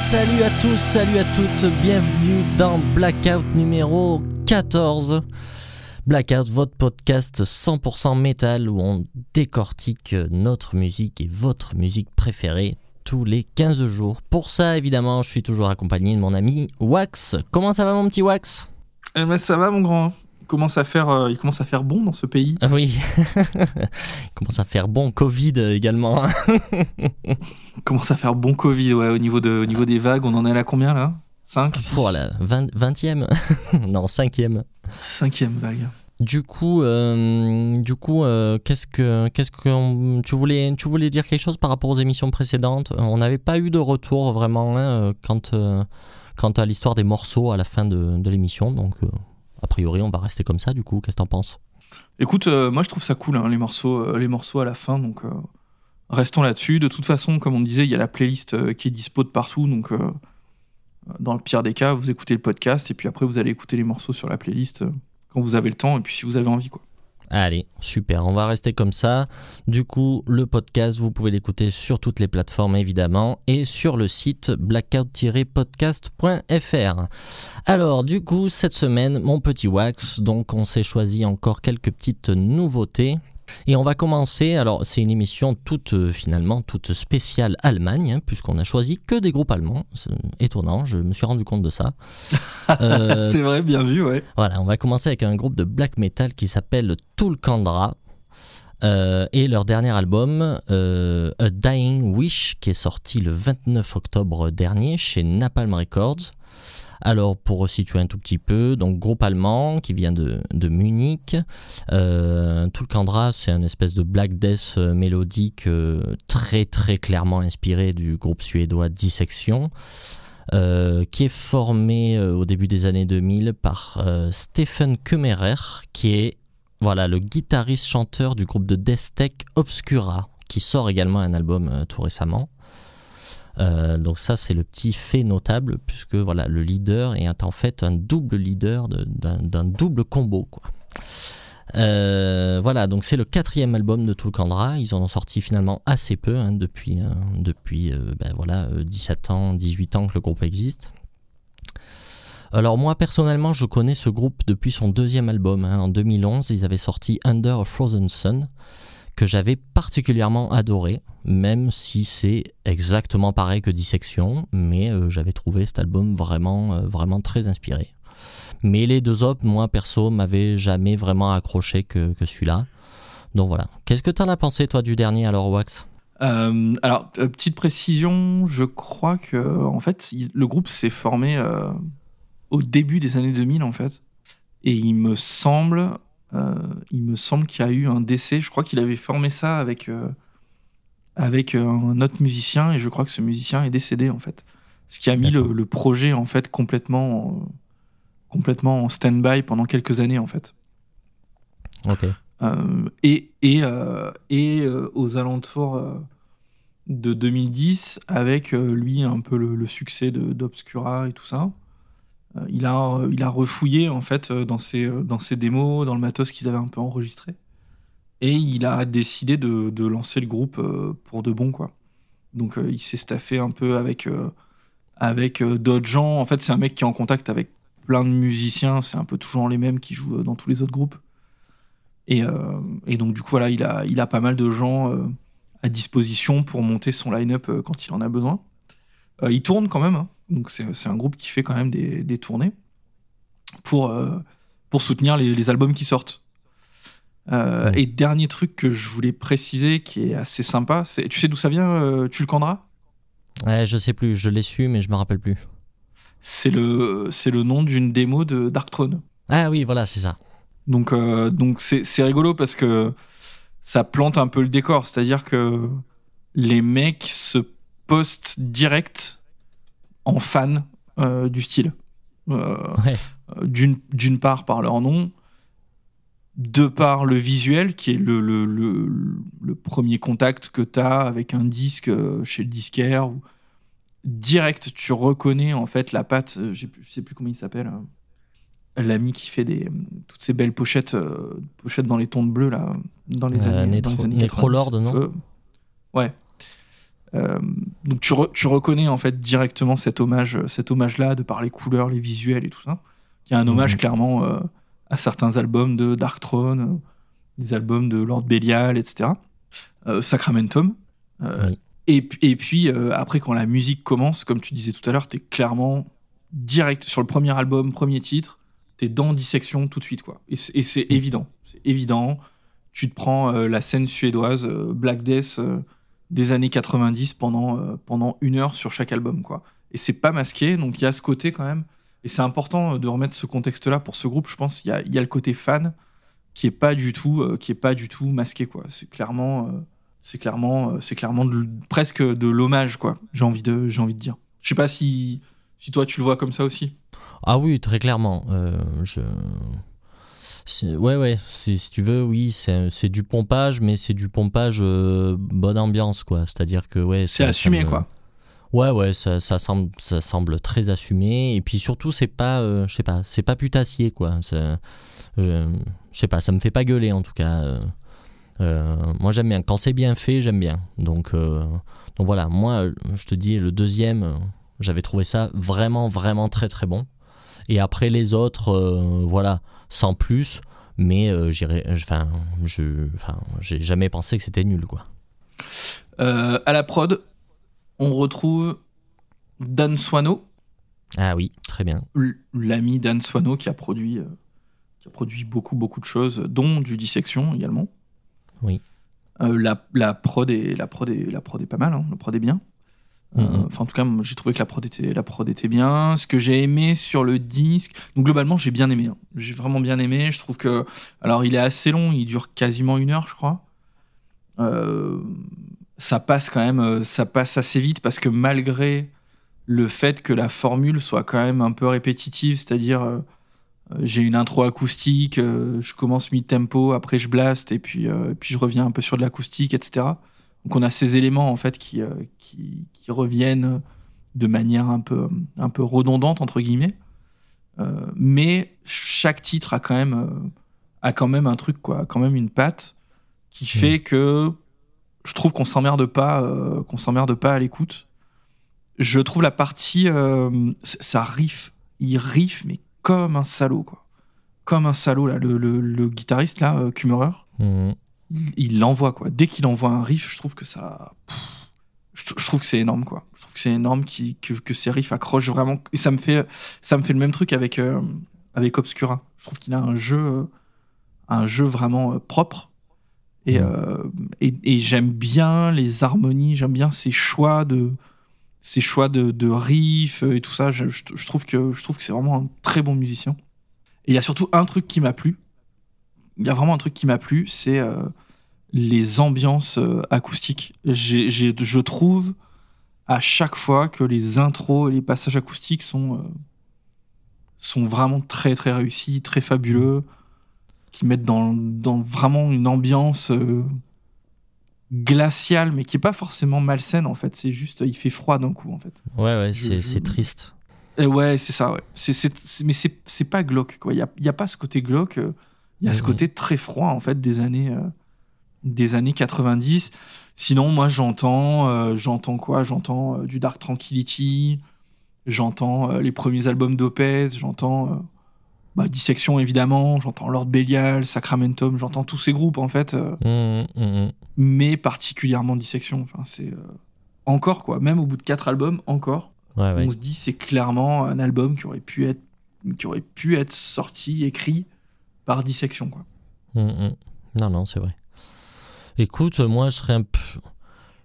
Salut à tous, salut à toutes, bienvenue dans Blackout numéro 14. Blackout, votre podcast 100% métal où on décortique notre musique et votre musique préférée tous les 15 jours. Pour ça, évidemment, je suis toujours accompagné de mon ami Wax. Comment ça va mon petit Wax? Eh ben ça va mon grand. Il commence à faire, euh, il commence à faire bon dans ce pays. Ah oui, il commence à faire bon Covid également. Il commence à faire bon Covid, ouais, au niveau, de, au niveau des vagues, on en est à combien là? 5 Voilà, 20, 20e Non, 5e. Cinquième vague. Du coup, euh, du coup, euh, qu'est-ce que, qu'est-ce que tu voulais, tu voulais dire quelque chose par rapport aux émissions précédentes? On n'avait pas eu de retour vraiment hein, quant, euh, quant à l'histoire des morceaux à la fin de, de l'émission, donc a priori on va rester comme ça. Du coup, qu'est-ce que t'en penses? Écoute, euh, moi je trouve ça cool, hein, les, morceaux, euh, les morceaux à la fin, donc euh, restons là-dessus. De toute façon, comme on disait, il y a la playlist qui est dispo de partout, donc dans le pire des cas, vous écoutez le podcast et puis après vous allez écouter les morceaux sur la playlist quand vous avez le temps et puis si vous avez envie. quoi. Allez, super, on va rester comme ça. Du coup, le podcast, vous pouvez l'écouter sur toutes les plateformes évidemment et sur le site blackout-podcast.fr. Alors, du coup, cette semaine, mon petit wax, donc on s'est choisi encore quelques petites nouveautés. Et on va commencer, alors c'est une émission toute euh, finalement toute spéciale Allemagne, hein, puisqu'on a choisi que des groupes allemands. C'est étonnant, je me suis rendu compte de ça. Euh, C'est vrai, bien vu, ouais. voilà, on va commencer avec un groupe de black metal qui s'appelle Tulkandra. Euh, et leur dernier album, euh, A Dying Wish, qui est sorti le 29 octobre dernier chez Napalm Records. Alors, pour resituer un tout petit peu, donc groupe allemand qui vient de, Munich. Euh, Tulkandra, c'est un espèce de black death euh, mélodique euh, très très clairement inspiré du groupe suédois Dissection. euh, qui est formé au début des années 2000 par Stephen Kemmerer, qui est voilà, le guitariste-chanteur du groupe de death tech Obscura, qui sort également un album tout récemment. Euh, donc ça c'est le petit fait notable puisque voilà le leader est en fait un double leader de- d'un double combo quoi. Euh, voilà donc c'est le quatrième album de Tulkandra ils en ont sorti finalement assez peu hein, depuis, euh, depuis ben voilà, euh, 17 ans 18 ans que le groupe existe alors moi personnellement je connais ce groupe depuis son deuxième album hein. en 2011 ils avaient sorti Under a Frozen Sun que j'avais particulièrement adoré, même si c'est exactement pareil que Dissection, mais euh, j'avais trouvé cet album vraiment, euh, vraiment très inspiré. Mais les deux autres, moi perso, m'avaient jamais vraiment accroché que, que celui-là. Donc voilà. Qu'est-ce que t'en as pensé toi du dernier alors Wax? Euh, alors, petite précision, je crois que en fait, le groupe s'est formé au début des années 2000 en fait, et il me semble, il me semble qu'il y a eu un décès. Je crois qu'il avait formé ça avec euh, avec euh, un autre musicien, et je crois que ce musicien est décédé en fait, ce qui a mis le, projet en fait complètement en- complètement en stand-by pendant quelques années en fait. Ok. Euh, et et, euh, et euh, aux alentours euh, de 2010, avec euh, lui un peu le, le succès d'Obscura et tout ça, euh, il, a, euh, il a refouillé en fait euh, dans ses, euh, dans ses démos, dans le matos qu'ils avaient un peu enregistré. Et il a décidé de, de lancer le groupe euh, pour de bon, quoi. Donc euh, il s'est staffé un peu avec, euh, avec euh, d'autres gens. En fait, c'est un mec qui est en contact avec plein de musiciens, c'est un peu toujours les mêmes qui jouent euh, dans tous les autres groupes. Et, euh, et donc, du coup, voilà, il a, il a pas mal de gens euh, à disposition pour monter son line-up euh, quand il en a besoin. Euh, il tourne quand même, hein. donc c'est un groupe qui fait quand même des, des tournées pour, euh, pour soutenir les, les albums qui sortent. Euh. Et dernier truc que je voulais préciser qui est assez sympa, c'est tu sais d'où ça vient, euh, Tulkandra? Ouais, je sais plus, je l'ai su, mais je me rappelle plus. C'est le, le nom d'une démo de Darkthrone. Ah oui, voilà, c'est ça. Donc, donc c'est, c'est rigolo parce que ça plante un peu le décor. C'est-à-dire que les mecs se postent direct en fan euh, du style. Euh, Ouais. euh, d'une, part par leur nom, de par le visuel, qui est le, le, le, le premier contact que tu as avec un disque chez le disquaire. Ou direct, tu reconnais en fait la patte, je sais plus comment il s'appelle. L'ami qui fait des, toutes ces belles pochettes, pochettes dans les tons de bleu là, dans les années, Nétro- dans les années Nécrolord, 90. non? Euh, donc tu, tu, reconnais en fait directement cet hommage, cet hommage-là de par les couleurs, les visuels et tout ça. Il y a un hommage mhm. clairement à certains albums de Dark Throne, des albums de Lord Belial, etc. Sacramentum. Et, et, puis après quand la musique commence, comme tu disais tout à l'heure, t'es clairement direct sur le premier album, premier titre, t'es dans dissection tout de suite quoi. Et c'est évident, c'est évident. Tu te prends euh, la scène suédoise euh, Black Death euh, des années 90 pendant pendant une heure sur chaque album quoi. Et c'est pas masqué, donc il y a ce côté quand même. Et c'est important de remettre ce contexte-là pour ce groupe. Je pense qu'il y, y a, le côté fan qui est pas du tout qui est pas du tout masqué quoi. C'est clairement c'est clairement c'est clairement presque de l'hommage quoi. J'ai envie de j'ai envie de dire. Je sais pas si si toi tu le vois comme ça aussi. Ah oui, très clairement. Euh, je... Ouais, ouais, si tu veux, oui, c'est du pompage, mais c'est du pompage euh, bonne ambiance, quoi. C'est-à-dire que, ouais. C'est assumé, quoi. Ouais, ouais, ça, ça, semble, ça semble très assumé. Et puis surtout, c'est pas, euh, je sais pas, c'est pas putassier, quoi. Je sais pas, ça me fait pas gueuler, en tout cas. moi, j'aime bien. Quand c'est bien fait, j'aime bien. Donc, donc voilà, moi, je te dis, le deuxième j'avais trouvé ça vraiment, vraiment très, très bon. Et après les autres, euh, voilà, sans plus. Mais euh, j'irai, enfin, je, enfin, j'ai jamais pensé que c'était nul, quoi. Euh, à la prod, on retrouve Dan Swano. Ah oui, très bien. L'ami Dan Swano qui a produit, qui a produit beaucoup, beaucoup de choses, dont du dissection également. Oui. la, la, prod est, la, prod est, la prod est pas mal, hein, la prod est bien. Euh, mhm. Enfin, en tout cas, j'ai trouvé que la prod, était, la prod était bien. Ce que j'ai aimé sur le disque, donc globalement, j'ai bien aimé. Hein. J'ai vraiment bien aimé. Je trouve que, alors, il est assez long, il dure quasiment une heure, je crois. Euh, ça passe quand même, euh, ça passe assez vite parce que malgré le fait que la formule soit quand même un peu répétitive, c'est-à-dire j'ai une intro acoustique, je commence mi-tempo, après je blast et puis, puis je reviens un peu sur de l'acoustique, etc. Donc on a ces éléments en fait qui, euh, qui, qui, reviennent de manière un peu, un peu redondante entre guillemets. Euh, mais chaque titre a quand même, euh, a quand même un truc quoi, quand même une patte qui hmm. fait que je trouve qu'on s'emmerde pas, qu'on s'emmerde pas à l'écoute. Je trouve la partie, ça riff, il riff mais comme un salaud quoi, comme un salaud là, le, le, guitariste là, Kummerer il l'envoie quoi. Dès qu'il envoie un riff, je trouve que ça, je, trouve que c'est énorme quoi. Je trouve que c'est énorme qui, que, que, ces riffs accrochent vraiment. Et ça me fait, ça me fait le même truc avec euh, avec Obscura. Je trouve qu'il a un jeu, euh, un jeu vraiment euh, propre. Et, et, et j'aime bien les harmonies, j'aime bien ses choix de ses choix de, de riffs et tout ça. Je, je, trouve que je trouve que c'est vraiment un très bon musicien. Et il y a surtout un truc qui m'a plu, il y a vraiment un truc qui m'a plu, c'est euh, les ambiances euh, acoustiques. je trouve à chaque fois que les intros et les passages acoustiques sont, euh, sont vraiment très très réussis, très fabuleux, qui mettent dans, dans vraiment une ambiance glaciale, mais qui est pas forcément malsaine en fait. C'est juste, il fait froid d'un coup en fait. Ouais, ouais, c'est triste. Et ouais, c'est ça, ouais. c'est mais c'est pas glauque, quoi. Il n'y a, y a, pas ce côté glauque. Il y a ce côté très froid en fait des années euh, des années 90. Sinon, moi j'entends euh, j'entends quoi? J'entends euh, du Dark Tranquility, j'entends les premiers albums d'Opez, j'entends bah, Dissection évidemment, j'entends Lord Belial, Sacramentum, j'entends tous ces groupes en fait, mmh, mmh, mmh. mais particulièrement Dissection. Enfin, c'est encore quoi, même au bout de quatre albums, encore. on se dit c'est clairement un album qui aurait pu être qui aurait pu être sorti, écrit par dissection. Quoi. Mm, mm. Non, non, c'est vrai. Écoute, moi, je serais un peu...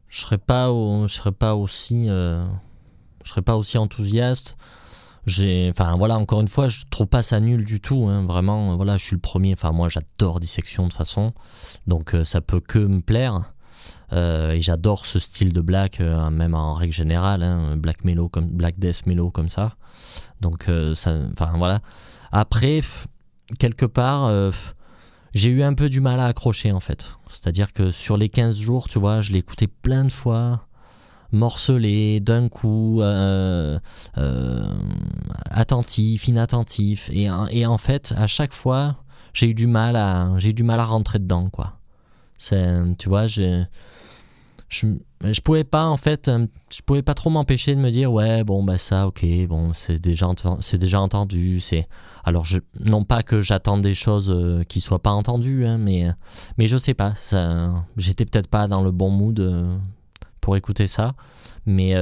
Je serais pas, je serais pas aussi, euh, je serais pas aussi enthousiaste. J'ai, enfin voilà, encore une fois, je trouve pas ça nul du tout. Hein, vraiment, voilà, je suis le premier. Enfin moi, j'adore dissection de façon, donc euh, ça peut que me plaire. Euh, et j'adore ce style de black, même en règle générale, hein, black mellow comme black death mellow comme ça. Donc ça, enfin voilà. Après, quelque part, euh, j'ai eu un peu du mal à accrocher en fait. C'est-à-dire que sur les 15 jours, tu vois, je l'ai écouté plein de fois, morcelé, d'un coup, euh, euh, attentif, inattentif. Et, et, en fait, à chaque fois, j'ai eu du mal à, j'ai du mal à rentrer dedans, quoi. C'est, tu vois, j'ai je, je pouvais pas en fait, euh, je pouvais pas trop m'empêcher de me dire ouais bon bah ça ok bon c'est déjà c'est déjà entendu c'est alors non pas que j'attende des choses euh, qui soient pas entendues hein, mais mais je sais pas ça j'étais peut-être pas dans le bon mood euh, pour écouter ça mais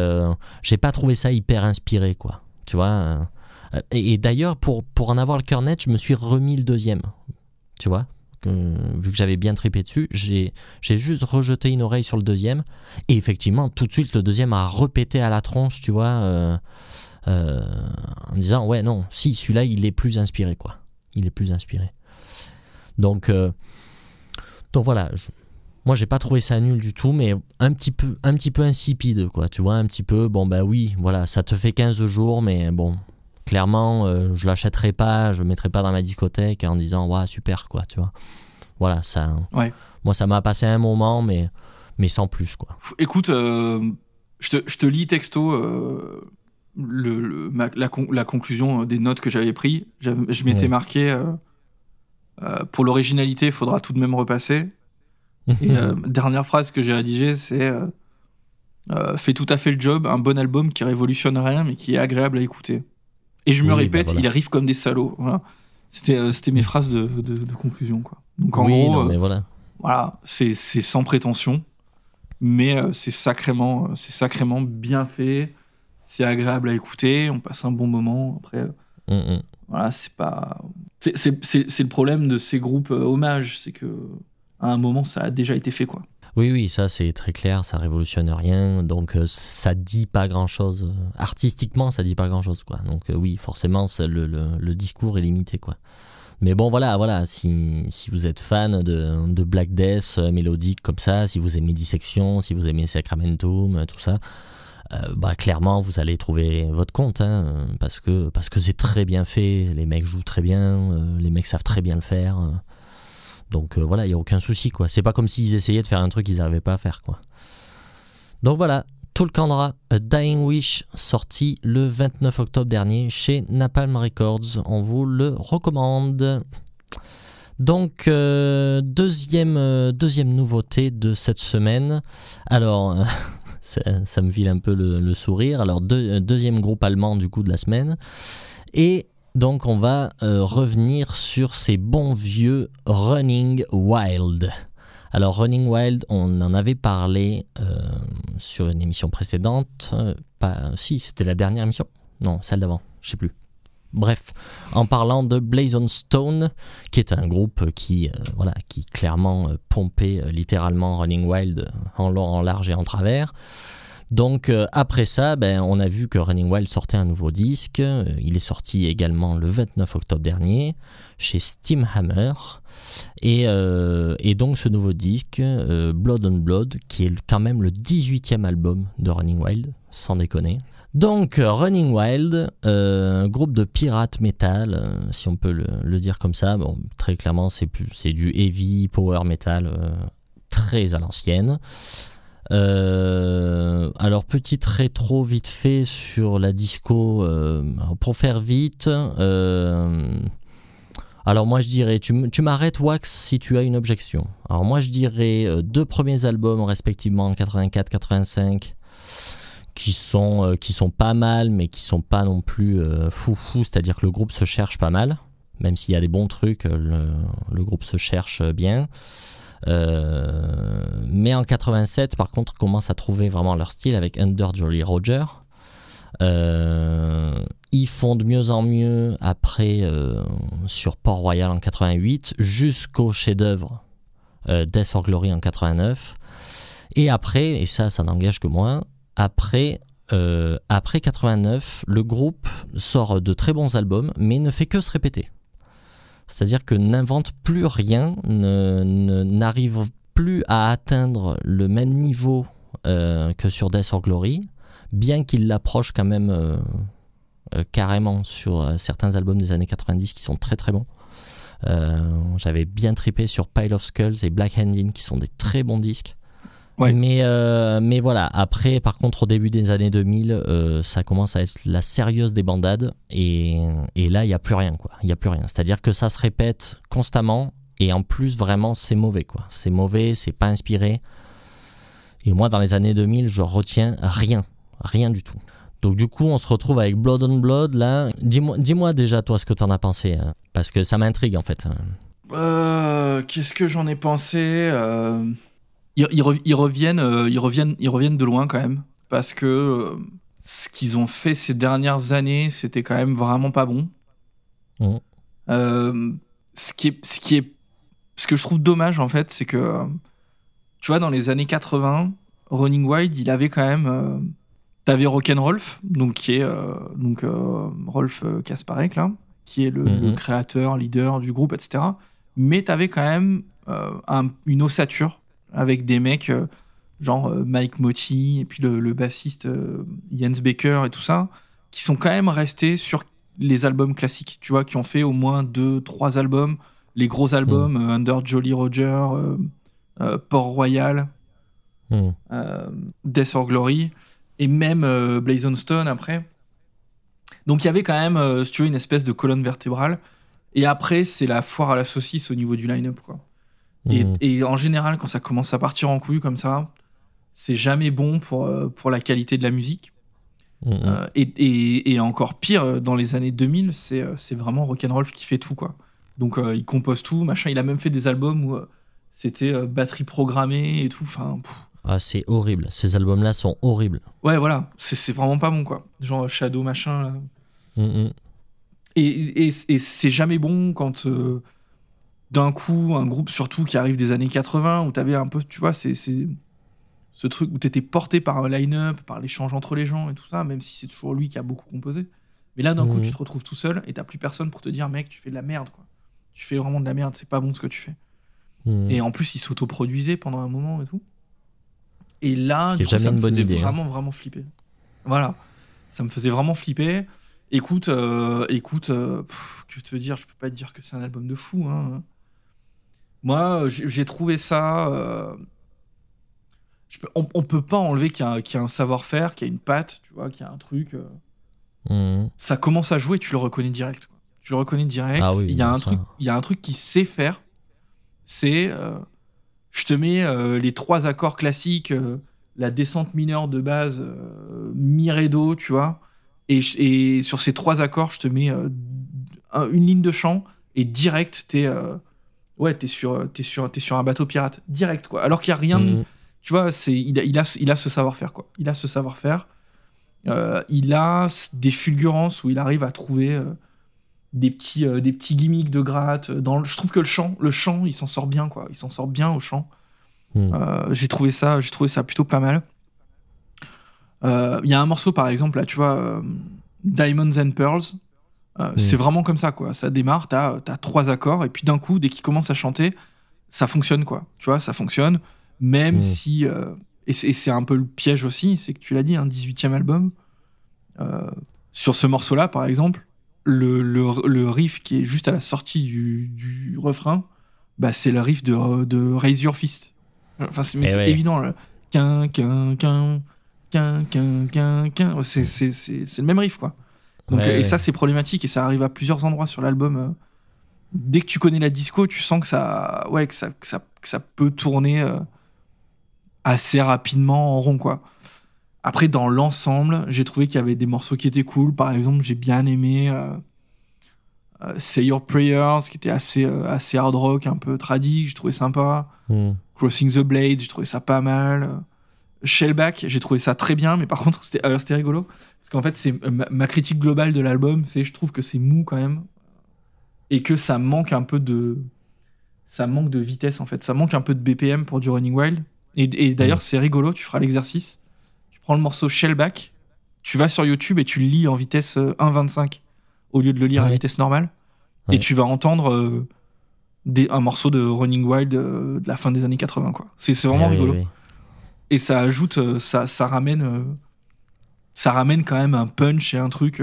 j'ai pas trouvé ça hyper inspiré quoi tu vois et, et d'ailleurs pour pour en avoir le cœur net je me suis remis le deuxième tu vois vu que j'avais bien tripé dessus, j'ai juste rejeté une oreille sur le deuxième. Et effectivement, tout de suite, le deuxième a repété à la tronche, tu vois, euh, euh, en me disant, ouais, non, si, celui-là, il est plus inspiré, quoi. Il est plus inspiré. Donc, euh, donc voilà, je, moi, j'ai pas trouvé ça nul du tout, mais un petit peu, un petit peu insipide, quoi. Tu vois, un petit peu, bon, bah oui, voilà, ça te fait 15 jours, mais bon, clairement, euh, je l'achèterai pas, je mettrai pas dans ma discothèque en disant ouais super quoi, tu vois. Voilà, ça. Moi, ça m'a passé un moment, mais mais sans plus quoi. Écoute, euh, je, te, je, te, lis texto euh, le, la, conclusion des notes que j'avais pris. Je m'étais marqué pour l'originalité, il faudra tout de même repasser. Et dernière phrase que j'ai rédigée, c'est fait tout à fait le job, un bon album qui révolutionne rien mais qui est agréable à écouter. Et je me répète, bah il arrive comme des salauds. Voilà. C'était, euh, mes phrases de, de, conclusion. Quoi. Donc en gros, euh, voilà, voilà c'est, sans prétention, mais euh, c'est, sacrément, sacrément bien fait. C'est agréable à écouter, on passe un bon moment. Après, mm, mm. voilà, c'est pas. C'est, le problème de ces groupes hommages, c'est que à un moment, ça a déjà été fait, quoi. Oui, oui, ça c'est très clair, ça révolutionne rien, donc euh, ça dit pas grand chose. Artistiquement, ça dit pas grand chose, quoi. Donc euh, oui, forcément, le, discours est limité, quoi. Mais bon, voilà, voilà, si, si vous êtes fan de, de Black Death euh, mélodique comme ça, si vous aimez Dissection, si vous aimez Sacramentum, tout ça, bah clairement vous allez trouver votre compte hein, parce que parce que c'est très bien fait les mecs jouent très bien les mecs savent très bien le faire donc euh, voilà, il n'y a aucun souci, quoi. C'est pas comme s'ils essayaient de faire un truc qu'ils n'arrivaient pas à faire, quoi. Donc voilà, Tulkandra, A Dying Wish, sorti le 29 octobre dernier chez Napalm Records. On vous le recommande. Donc, euh, deuxième, euh, deuxième nouveauté de cette semaine. Alors, ça, me file un peu le, sourire. Alors, deuxième groupe allemand du coup de la semaine. Et donc on va euh, revenir sur ces bons vieux Running Wild. Alors Running Wild, on en avait parlé euh, sur une émission précédente. Euh, si, c'était la dernière émission? Non, celle d'avant, je sais plus. Bref, en parlant de Blazon Stone, qui est un groupe qui, voilà, clairement pompait littéralement Running Wild en long, en large et en travers. Donc euh, après ça, ben, on a vu que Running Wild sortait un nouveau disque. Euh, il est sorti également le 29 octobre dernier chez Steamhammer. Et, euh, et donc ce nouveau disque, Blood on Blood, qui est quand même le 18e album de Running Wild, sans déconner. Donc Running Wild, un groupe de pirate metal, si on peut le, dire comme ça. Bon, très clairement, c'est du heavy power metal très à l'ancienne. Euh, alors petite rétro vite fait sur la disco euh, pour faire vite. Euh, alors moi je dirais, tu, tu m'arrêtes Wax si tu as une objection. Alors moi je dirais deux premiers albums respectivement en 84-85 qui sont, qui sont pas mal mais qui sont pas non plus foufou, c'est-à-dire que le groupe se cherche pas mal. Même s'il y a des bons trucs, le, le groupe se cherche bien. Euh, mais en 87, par contre, commencent à trouver vraiment leur style avec Under Jolly Roger. Euh, ils font de mieux en mieux après euh, sur Port-Royal en 88 jusqu'au chef-d'œuvre Death for Glory en 89. Et après, et ça, ça n'engage que moi, après, après 89, le groupe sort de très bons albums, mais ne fait que se répéter. C'est-à-dire que n'invente plus rien, n'arrive plus à atteindre le même niveau euh, que sur Death or Glory, bien qu'il l'approche quand même euh, euh, carrément sur certains albums des années 90 qui sont très très bons. J'avais bien tripé sur Pile of Skulls et Black Handin qui sont des très bons disques. Mais, euh, mais voilà, après, par contre, au début des années 2000, euh, ça commence à être la sérieuse des bandades. Et, et là, il n'y a plus rien, quoi. Il n'y a plus rien. C'est-à-dire que ça se répète constamment. Et en plus, vraiment, c'est mauvais, quoi. C'est mauvais, c'est pas inspiré. Et moi, dans les années 2000, je retiens rien, rien du tout. Donc du coup, on se retrouve avec Blood on Blood là. Dis-moi, dis-moi déjà toi ce que t'en as pensé, hein, parce que ça m'intrigue en fait. Euh, qu'est-ce que j'en ai pensé euh, ils, ils, reviennent, euh, ils reviennent, ils reviennent de loin quand même, parce que ce qu'ils ont fait ces dernières années, c'était quand même vraiment pas bon. Mmh. ce qui est, ce qui est, ce que je trouve dommage en fait, c'est que tu vois dans les années 80, Running Wild, il avait quand même T'avais Rock'n'Rolf, donc qui est euh, donc euh, Rolf euh, Kasparek là, qui est le, mhm. créateur, leader du groupe, etc. Mais t'avais quand même une ossature avec des mecs genre Mike Motti et puis le, bassiste Jens Becker et tout ça, qui sont quand même restés sur les albums classiques, tu vois, qui ont fait au moins deux, trois albums, les gros albums mhm. Under Jolly Roger, Port Royal, mhm. Death or Glory et même euh, Blazon Stone après. Donc il y avait quand même, euh, si tu veux, une espèce de colonne vertébrale. Et après, c'est la foire à la saucisse au niveau du line-up, quoi. Et, mmh. en général, quand ça commence à partir en couille comme ça, c'est jamais bon pour, euh, pour la qualité de la musique. Mmh. et, et, encore pire, dans les années 2000, c'est vraiment Rock'n'Roll qui fait tout, quoi. Donc il compose tout, machin. Il a même fait des albums où c'était batterie programmée et tout. Enfin, ah, c'est horrible. Ces albums-là sont horribles. Ouais, voilà. C'est vraiment pas bon, quoi. Genre Shadow, machin. Là. Mm. Et, et, c'est jamais bon quand euh, d'un coup, un groupe surtout qui arrive des années 80, où t'avais un peu, tu vois, c'est ce truc où t'étais porté par un line-up, par l'échange entre les gens et tout ça, même si c'est toujours lui qui a beaucoup composé. Mais là, d'un coup, mm. tu te retrouves tout seul et t'as plus personne pour te dire, mec, tu fais de la merde, quoi. Tu fais vraiment de la merde, c'est pas bon ce que tu fais. Et en plus, il s'autoproduisait pendant un moment et tout. Et là, ça me faisait hein. vraiment, vraiment flipper. Voilà. Ça me faisait vraiment flipper. Écoute, euh, écoute, euh, que te dire, je peux pas te dire que c'est un album de fou. Hein. Moi, j'ai trouvé ça. Euh, on, on, peut pas enlever qu'il y a, un savoir-faire, qu'il y a une patte, tu vois, qu'il y a un truc. Mmh. Ça commence à jouer, tu le reconnais direct. Tu le reconnais direct. Ah il y a un truc, il y a un truc qui sait faire. C'est je te mets euh, les trois accords classiques, euh, la descente mineure de base, euh, mi ré do, tu vois. Et, sur ces trois accords, je te mets une ligne de chant et direct, t'es ouais, es sur, es sur, es sur un bateau pirate, direct quoi. Alors qu'il y a rien, mhm. tu vois, c'est il a, il a, il a ce savoir-faire quoi. Il a ce savoir-faire. il a des fulgurances où il arrive à trouver des petits, euh, des petits gimmicks de gratte. Dans je trouve que le chant, le chant, il s'en sort bien, quoi. Il s'en sort bien au chant. Euh, j'ai trouvé ça, j'ai trouvé ça plutôt pas mal. Euh, il y a un morceau, par exemple, là, tu vois, Diamonds and Pearls. Hmm. C'est vraiment comme ça, quoi. Ça démarre, t'as as trois accords, et puis d'un coup, dès qu'il commence à chanter, ça fonctionne, quoi. Tu vois, ça fonctionne, même hmm. si. et c'est un peu le piège aussi, c'est que tu l'as dit, un 18e album. sur ce morceau-là, par exemple, le, le, riff qui est juste à la sortie du, du refrain, bah, c'est le riff de, de Raise Your Fist. Enfin, c'est eh évident. Qu'un, qu'un, qu'un, qu'un, qu'un, qu'un, C'est le même riff, quoi. Donc, et ça, c'est problématique et ça arrive à plusieurs endroits sur l'album. Dès que tu connais la disco, tu sens que ça, ouais, que ça, que ça, que ça peut tourner euh, assez rapidement en rond, quoi. Après, dans l'ensemble, j'ai trouvé qu'il y avait des morceaux qui étaient cool. Par exemple, j'ai bien aimé euh, euh, Say Your Prayers, qui était assez, euh, assez hard rock, un peu tradit, j'ai trouvé sympa. Hmm. Crossing the Blades, j'ai trouvé ça pas mal. Shellback, j'ai trouvé ça très bien, mais par contre, c'était rigolo. Parce qu'en fait, c'est ma, critique globale de l'album, c'est je trouve que c'est mou quand même. Et que ça manque un peu de. Ça manque de vitesse en fait. Ça manque un peu de BPM pour du Running Wild. Et, d'ailleurs, hmm. c'est rigolo, tu feras l'exercice prends le morceau Shellback, tu vas sur YouTube et tu le lis en vitesse 1.25 euh, au lieu de le lire à vitesse normale. Et tu vas entendre euh, des, un morceau de Running Wild euh, de la fin des années 80. quoi. C'est vraiment rigolo. Et ça ajoute, ça, ça ramène, ça ramène quand même un punch et un truc,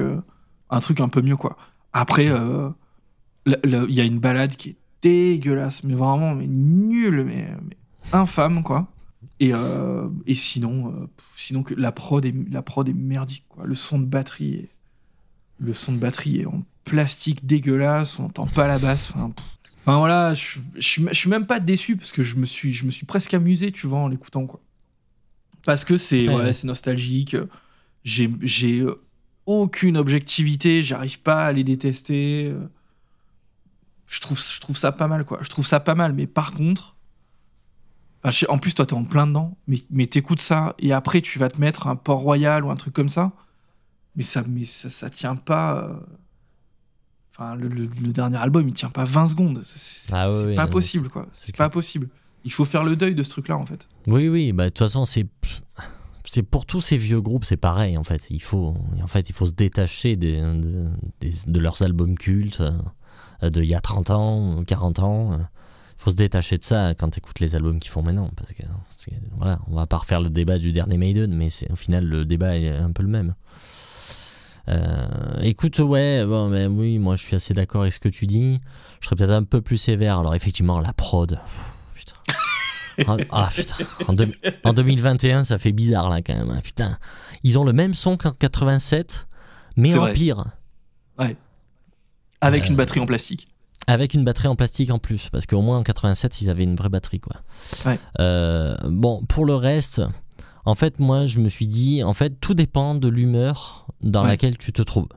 un truc un peu mieux. quoi. Après, il y a une balade qui est dégueulasse, mais vraiment mais nulle, mais, infâme, quoi. Et, euh, sinon, euh, sinon que la prod est la merdique quoi. Le son de batterie, est, le son de batterie est en plastique dégueulasse, on entend pas la basse. Enfin, voilà, je, je, suis même pas déçu parce que je me suis je me suis presque amusé, tu vois, en l'écoutant quoi. Parce que c'est Ouais, ouais, ouais. c'est nostalgique. J'ai j'ai aucune objectivité, j'arrive pas à les détester. Je trouve, je trouve ça pas mal, quoi. Je trouve ça pas mal, mais par contre. en plus, toi, t'es en plein dedans, mais, mais t'écoutes ça, et après, tu vas te mettre un Port-Royal ou un truc comme ça. Mais ça, mais ça, ça tient pas. euh, Enfin, le, le- le dernier album, il tient pas 20 secondes. C'est Ah oui, c'est oui, pas non, possible, quoi. c'est C'est clair. pas possible. Il faut faire le deuil de ce truc-là, en fait. Oui, oui, bah, de toute façon, c'est. C'est pour tous ces vieux groupes, c'est pareil en fait. Il faut, en fait, il faut se détacher de, de leurs albums cultes euh, de il y a 30 ans, 40 ans. Il faut se détacher de ça quand tu écoutes les albums qu'ils font maintenant. Parce que, voilà, on va pas refaire le débat du dernier Maiden, mais au final, le débat est un peu le même. Euh, écoute, ouais, bon, mais oui, moi je suis assez d'accord avec ce que tu dis. Je serais peut-être un peu plus sévère. Alors, effectivement, la prod. Putain. Ah, ah, putain. En, deux- en 2021, ça fait bizarre là quand même. hein. Putain, ils ont le même son qu'en 87, mais en vrai. pire, Avec Euh, une batterie en plastique. avec une batterie en plastique en plus, parce qu'au moins en 87, ils avaient une vraie batterie quoi. Ouais. Euh, bon, pour le reste, en fait, moi, je me suis dit, en fait, tout dépend de l'humeur dans Ouais. laquelle tu te trouves.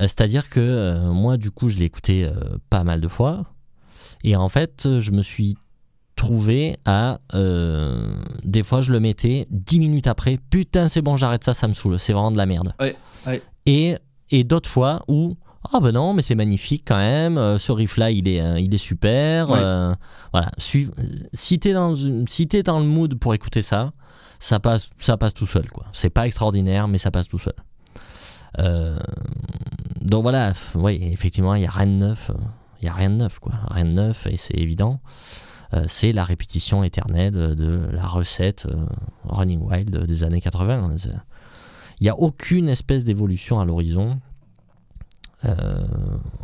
Euh, C'est-à-dire que euh, moi, du coup, je l'ai écouté euh, pas mal de fois, et en fait, je me suis trouvé à euh, des fois je le mettais 10 minutes après. Putain c'est bon j'arrête ça ça me saoule. C'est vraiment de la merde. Ouais, ouais. et, et d'autres fois où ah ben non mais c'est magnifique quand même euh, ce riff là il est, euh, il est super Ouais. euh, voilà. Suis- si t'es dans, si t'es dans le mood pour écouter ça ça passe, ça passe tout seul quoi. C'est pas extraordinaire mais ça passe tout seul. Euh, donc voilà oui effectivement il y a rien de neuf il y a rien de neuf quoi. Rien de neuf et c'est évident c'est la répétition éternelle de la recette euh, Running Wild des années 80 C'est- il n'y a aucune espèce d'évolution à l'horizon. Euh,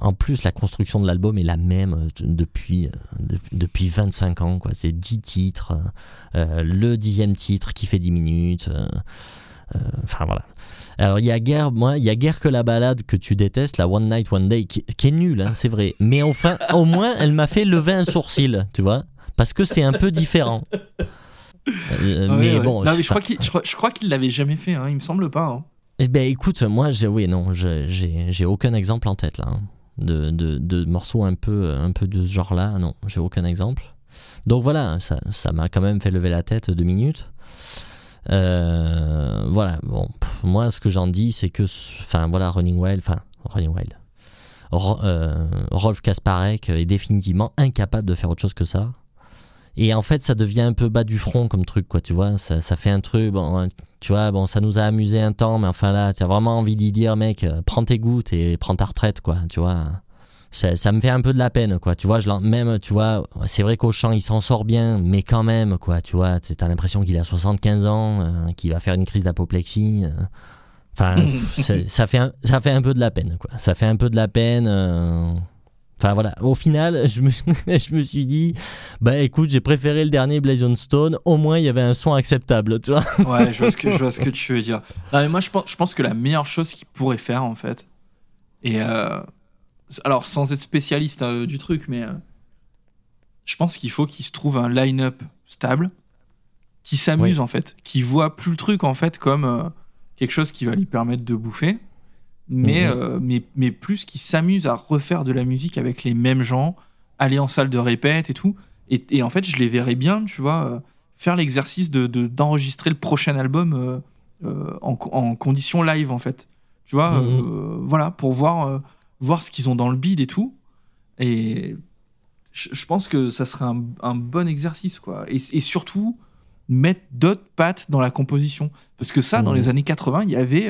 en plus, la construction de l'album est la même euh, depuis, euh, de- depuis 25 ans. C'est 10 titres, euh, le dixième titre qui fait 10 minutes. euh, euh, Enfin voilà. Alors il y a guère, moi, il y a guère que la balade que tu détestes, la One Night One Day, qui, qui est nulle, hein, c'est vrai. Mais enfin, au moins, elle m'a fait lever un sourcil, tu vois, parce que c'est un peu différent. Euh, Ouais, mais ouais. bon, Non, mais je crois qu'il je crois, je crois qu'il l'avait jamais fait, hein, il me semble pas. hein. eh ben écoute, moi j'ai oui non, j'ai j'ai aucun exemple en tête là hein. de, de, de morceaux un peu un peu de ce genre-là. Non, j'ai aucun exemple. Donc voilà, ça ça m'a quand même fait lever la tête deux minutes. Euh, voilà, bon, pff, moi ce que j'en dis c'est que, enfin voilà, Running Wild, enfin Running Wild, Ro- euh, Rolf Kasparek est définitivement incapable de faire autre chose que ça. Et en fait, ça devient un peu bas du front comme truc, quoi, tu vois. Ça, ça fait un truc, bon, tu vois, bon, ça nous a amusé un temps, mais enfin là, tu as vraiment envie d'y dire, mec, euh, prends tes gouttes et prends ta retraite, quoi, tu vois. Ça, ça me fait un peu de la peine, quoi, tu vois. Je même, tu vois, c'est vrai qu'au chant, il s'en sort bien, mais quand même, quoi, tu vois, tu as l'impression qu'il a 75 ans, euh, qu'il va faire une crise d'apoplexie. euh. Enfin, ça, fait un, ça fait un peu de la peine, quoi. Ça fait un peu de la peine. euh. Enfin voilà, au final, je me, je me suis dit, bah écoute, j'ai préféré le dernier Blazon Stone, au moins il y avait un son acceptable, tu vois. Ouais, je vois ce que, je vois ce que tu veux dire. Non, mais moi, je pense, je pense que la meilleure chose qu'il pourrait faire, en fait, et euh, alors sans être spécialiste euh, du truc, mais euh, je pense qu'il faut qu'il se trouve un line-up stable, qui s'amuse, en fait, qui voit plus le truc, en fait, comme euh, quelque chose qui va lui permettre de bouffer, mais, Mhm. euh, mais, mais plus qui s'amuse à refaire de la musique avec les mêmes gens, aller en salle de répète et tout. Et, et en fait, je les verrais bien, tu vois, euh, faire l'exercice de, de- d'enregistrer le prochain album euh, en, en condition live, en fait. Tu vois, Mhm. euh, voilà, pour voir, voir ce qu'ils ont dans le bid et tout. Et je, je pense que ça serait un, un bon exercice, quoi. Et, et surtout, mettre d'autres pattes dans la composition. Parce que ça, dans Mhm. les années 80, il y avait,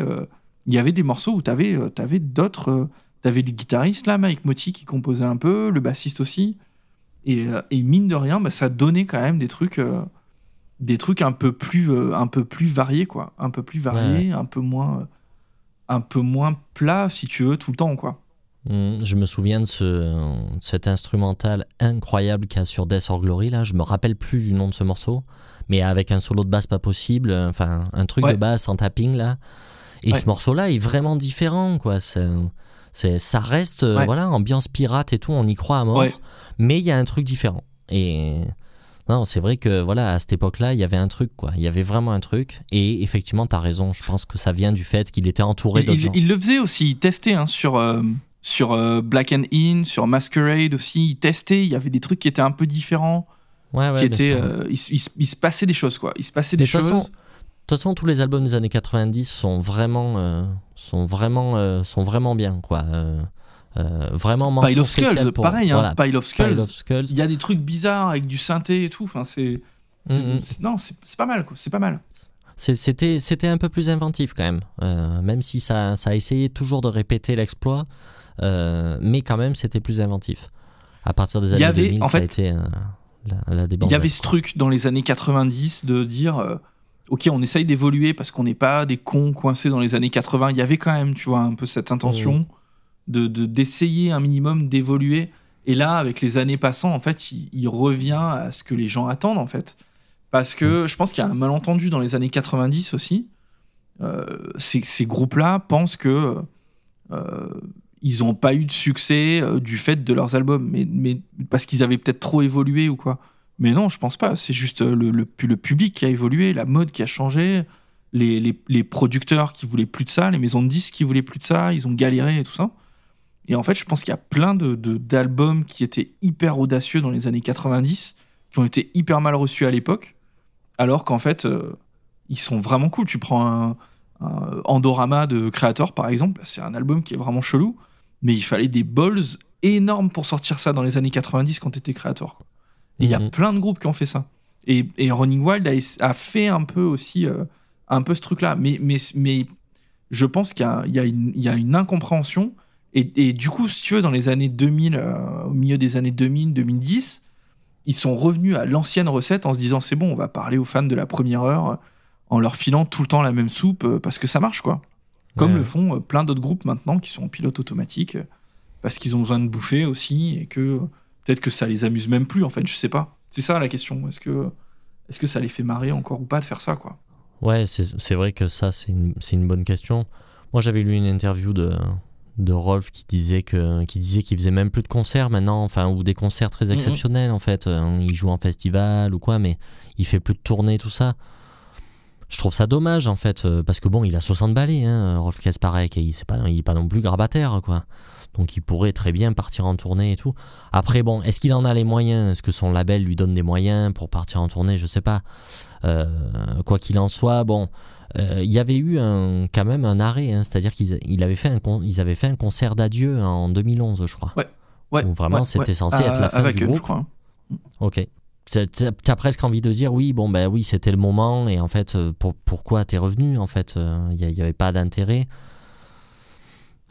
il y avait des morceaux où tu avais, d'autres. euh, T'avais les guitaristes là, Mike Motti qui composait un peu, le bassiste aussi. Et, euh, et mine de rien, bah, ça donnait quand même des trucs, euh, des trucs un peu plus, euh, un peu plus variés quoi, un peu plus variés, un peu moins, euh, un peu moins plat si tu veux tout le temps quoi. Mm, Je me souviens de, ce, de cet instrumental incroyable qu'il y a sur Death or Glory, là. Je me rappelle plus du nom de ce morceau, mais avec un solo de basse pas possible, enfin, un truc Ouais. de basse en tapping, là. Et Ouais. ce morceau-là est vraiment différent, quoi. C'est, ça reste, euh, Ouais. voilà, ambiance pirate et tout, on y croit à mort, Ouais. mais il y a un truc différent. Et Non, c'est vrai que voilà, à cette époque-là, il y avait un truc, quoi. Il y avait vraiment un truc. Et effectivement, tu as raison. Je pense que ça vient du fait qu'il était entouré d'autres il, gens. il le faisait aussi, il testait hein, sur, euh, sur euh, Black and In, sur Masquerade aussi. Il testait, il y avait des trucs qui étaient un peu différents. Ouais, ouais, qui étaient, euh, il, il- il se passait des choses, quoi. Il se passait des choses. façon, toute façon, tous les albums des années 90 sont vraiment, euh, sont vraiment, euh, sont vraiment bien, quoi. Euh, vraiment Pile of Skulls, pour- pareil, hein, voilà, Pile of Skulls. Il y a des trucs bizarres avec du synthé et tout. Enfin, c'est. Mhm. c'est- Non, c'est c'est pas mal, quoi. C'est pas mal. C'est- C'était, c'était un peu plus inventif quand même, même si ça, ça a essayé toujours de répéter l'exploit, mais quand même c'était plus inventif. À partir des années avait, 2000, en ça a été la, Il y avait ce quoi. truc dans les années 90 de dire ok on essaye d'évoluer parce qu'on n'est pas des cons coincés dans les années 80 il y avait quand même tu vois un peu cette intention Mmh. de de- d'essayer un minimum d'évoluer et là avec les années passant en fait il, il revient à ce que les gens attendent en fait parce que Mmh. je pense qu'il y a un malentendu dans les années 90 aussi Euh, ces, ces groupes là pensent que euh, ils n'ont pas eu de succès euh, du fait de leurs albums, mais, mais parce qu'ils avaient peut-être trop évolué ou quoi. Mais non, je pense pas. C'est juste euh, le, le, le public qui a évolué, la mode qui a changé, les, les, les producteurs qui voulaient plus de ça, les maisons de disques qui voulaient plus de ça, ils ont galéré et tout ça. Et en fait, je pense qu'il y a plein de, de- d'albums qui étaient hyper audacieux dans les années 90, qui ont été hyper mal reçus à l'époque, alors qu'en fait, euh, ils sont vraiment cool. Tu prends un, un Andorama de Creator, par exemple, c'est un album qui est vraiment chelou, mais il fallait des balls énormes pour sortir ça dans les années 90 quand t'étais Creator. quoi. Il y a Mhm. plein de groupes qui ont fait ça. Et, et Running Wild a, a fait un peu aussi euh, un peu ce truc-là. Mais, mais, mais je pense qu'il y a, y une, il y a une incompréhension. Et, et du coup, si tu veux, dans les années 2000, euh, au milieu des années 2000, 2010, ils sont revenus à l'ancienne recette en se disant c'est bon, on va parler aux fans de la première heure euh, en leur filant tout le temps la même soupe parce que ça marche, quoi. Comme Ouais. le font plein d'autres groupes maintenant qui sont en pilote automatique parce qu'ils ont besoin de bouffer aussi et que peut-être que ça les amuse même plus en fait, je sais pas. C'est ça la question. Est-ce que, est que ça les fait marrer encore ou pas de faire ça quoi? Ouais, c'est vrai que ça, c'est une, une bonne question. Moi, j'avais lu une interview de, de Rolf qui disait que qui disait qu'il faisait même plus de concerts maintenant, enfin, ou des concerts très exceptionnels en fait. Euh, Il joue en festival ou quoi, mais il fait plus de tournées, tout ça. Je trouve ça dommage en fait, euh, parce que bon, il a 60 balais, hein, Rolf Kasparek, et il, c'est pas, il est pas non plus grabataire, quoi. Donc il pourrait très bien partir en tournée et tout. Après, bon, est-ce qu'il en a les moyens? Est-ce que son label lui donne des moyens pour partir en tournée? Je sais pas. Euh, quoi qu'il en soit, bon, euh, il y avait eu un, quand même un arrêt, hein, c'est-à-dire qu'ils il ils avaient fait un concert d'adieu en 2011, je crois. Ouais. Où vraiment ouais, c'était ouais. censé être la fin du Wacken, groupe. je crois. hein. Ok. T'as presque envie de dire oui, bon ben oui, c'était le moment et en fait, euh, pour, pourquoi t'es revenu En fait, il n'y avait pas d'intérêt.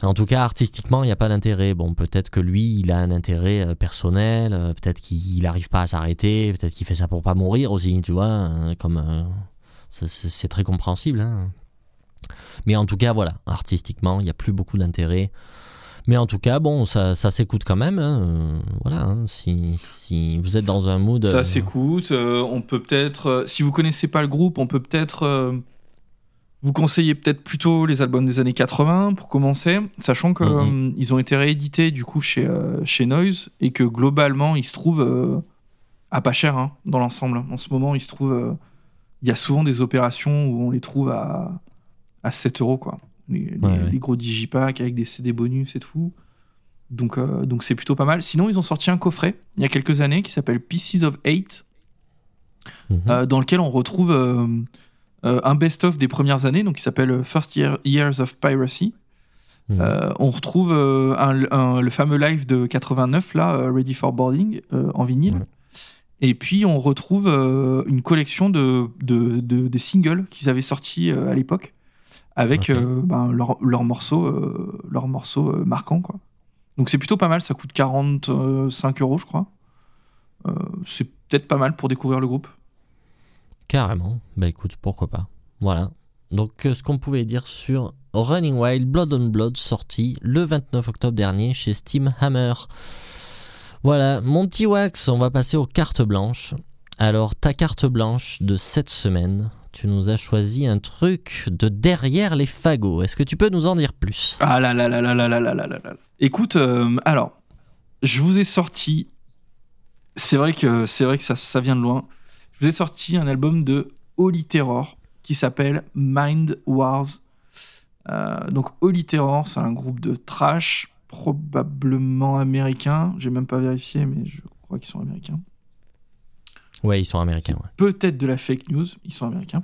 En tout cas, artistiquement, il n'y a pas d'intérêt. Bon, peut-être que lui, il a un intérêt euh, personnel, euh, peut-être qu'il n'arrive pas à s'arrêter, peut-être qu'il fait ça pour pas mourir aussi, tu vois, euh, comme euh, c'est- très compréhensible. hein. Mais en tout cas, voilà, artistiquement, il n'y a plus beaucoup d'intérêt. Mais en tout cas, bon, ça, ça s'écoute quand même. hein, voilà, hein, si, si vous êtes dans un mood. Ça euh, s'écoute. euh, on peut peut-être, si vous connaissez pas le groupe, on peut peut-être vous conseiller peut-être plutôt les albums des années 80 pour commencer, sachant que Mhm. euh, ont été réédités du coup chez euh, chez Noise et que globalement ils se trouvent euh, à pas cher hein, dans l'ensemble. En ce moment, ils se trouvent. Il y a souvent des opérations où on les trouve à à 7 euros quoi. Les, les- Ouais, ouais. les gros digipacks avec des CD bonus et tout. Donc, donc c'est plutôt pas mal. Sinon, ils ont sorti un coffret il y a quelques années qui s'appelle Pieces of Eight, mhm. dans lequel on retrouve euh, un best-of des premières années, donc qui s'appelle euh, First Year- Years of Piracy. Mhm. Euh, on retrouve un- un- le fameux live de 89, là, Ready for Boarding, en vinyle. Et puis on retrouve une collection de, de- de- des singles qu'ils avaient sortis à l'époque, avec Ok. euh, ben, leurs morceaux, leurs morceaux marquants. Quoi. Donc c'est plutôt pas mal, ça coûte 45 euros, je crois. C'est peut-être pas mal pour découvrir le groupe. Carrément. Bah écoute, pourquoi pas. Voilà. Donc euh, ce qu'on pouvait dire sur Running Wild Blood on Blood sorti le 29 octobre dernier chez Steam Hammer. Voilà, mon petit Wax, on va passer aux cartes blanches. Alors ta carte blanche de cette semaine, tu nous as choisi un truc de derrière les fagots. Est-ce que tu peux nous en dire plus? Ah là là là là là là là là là là. Écoute, euh, alors, je vous ai sorti c'est vrai que, c'est vrai que ça, ça vient de loin. Je vous ai sorti un album de Holy Terror qui s'appelle Mind Wars. Euh, donc Holy Terror, c'est un groupe de trash probablement américain. J'ai même pas vérifié, mais je crois qu'ils sont américains. Ouais, ils sont américains. Ouais. Peut-être de la fake news, ils sont américains.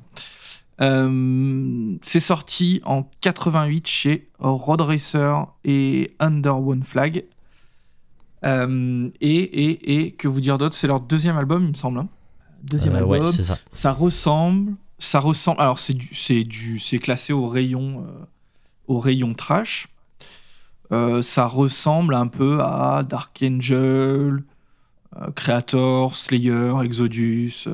Euh, c'est sorti en 88 chez Road Racer et Under One Flag. Euh, et, et, et, que vous dire d'autre? C'est leur deuxième album, il me semble. Deuxième Euh, album. ouais, ça. Ça ressemble, ça ressemble. Alors c'est du, c'est du, c'est classé au rayon, euh, au rayon trash. Euh, ça ressemble un peu à Dark Angel, Creator, Slayer, Exodus,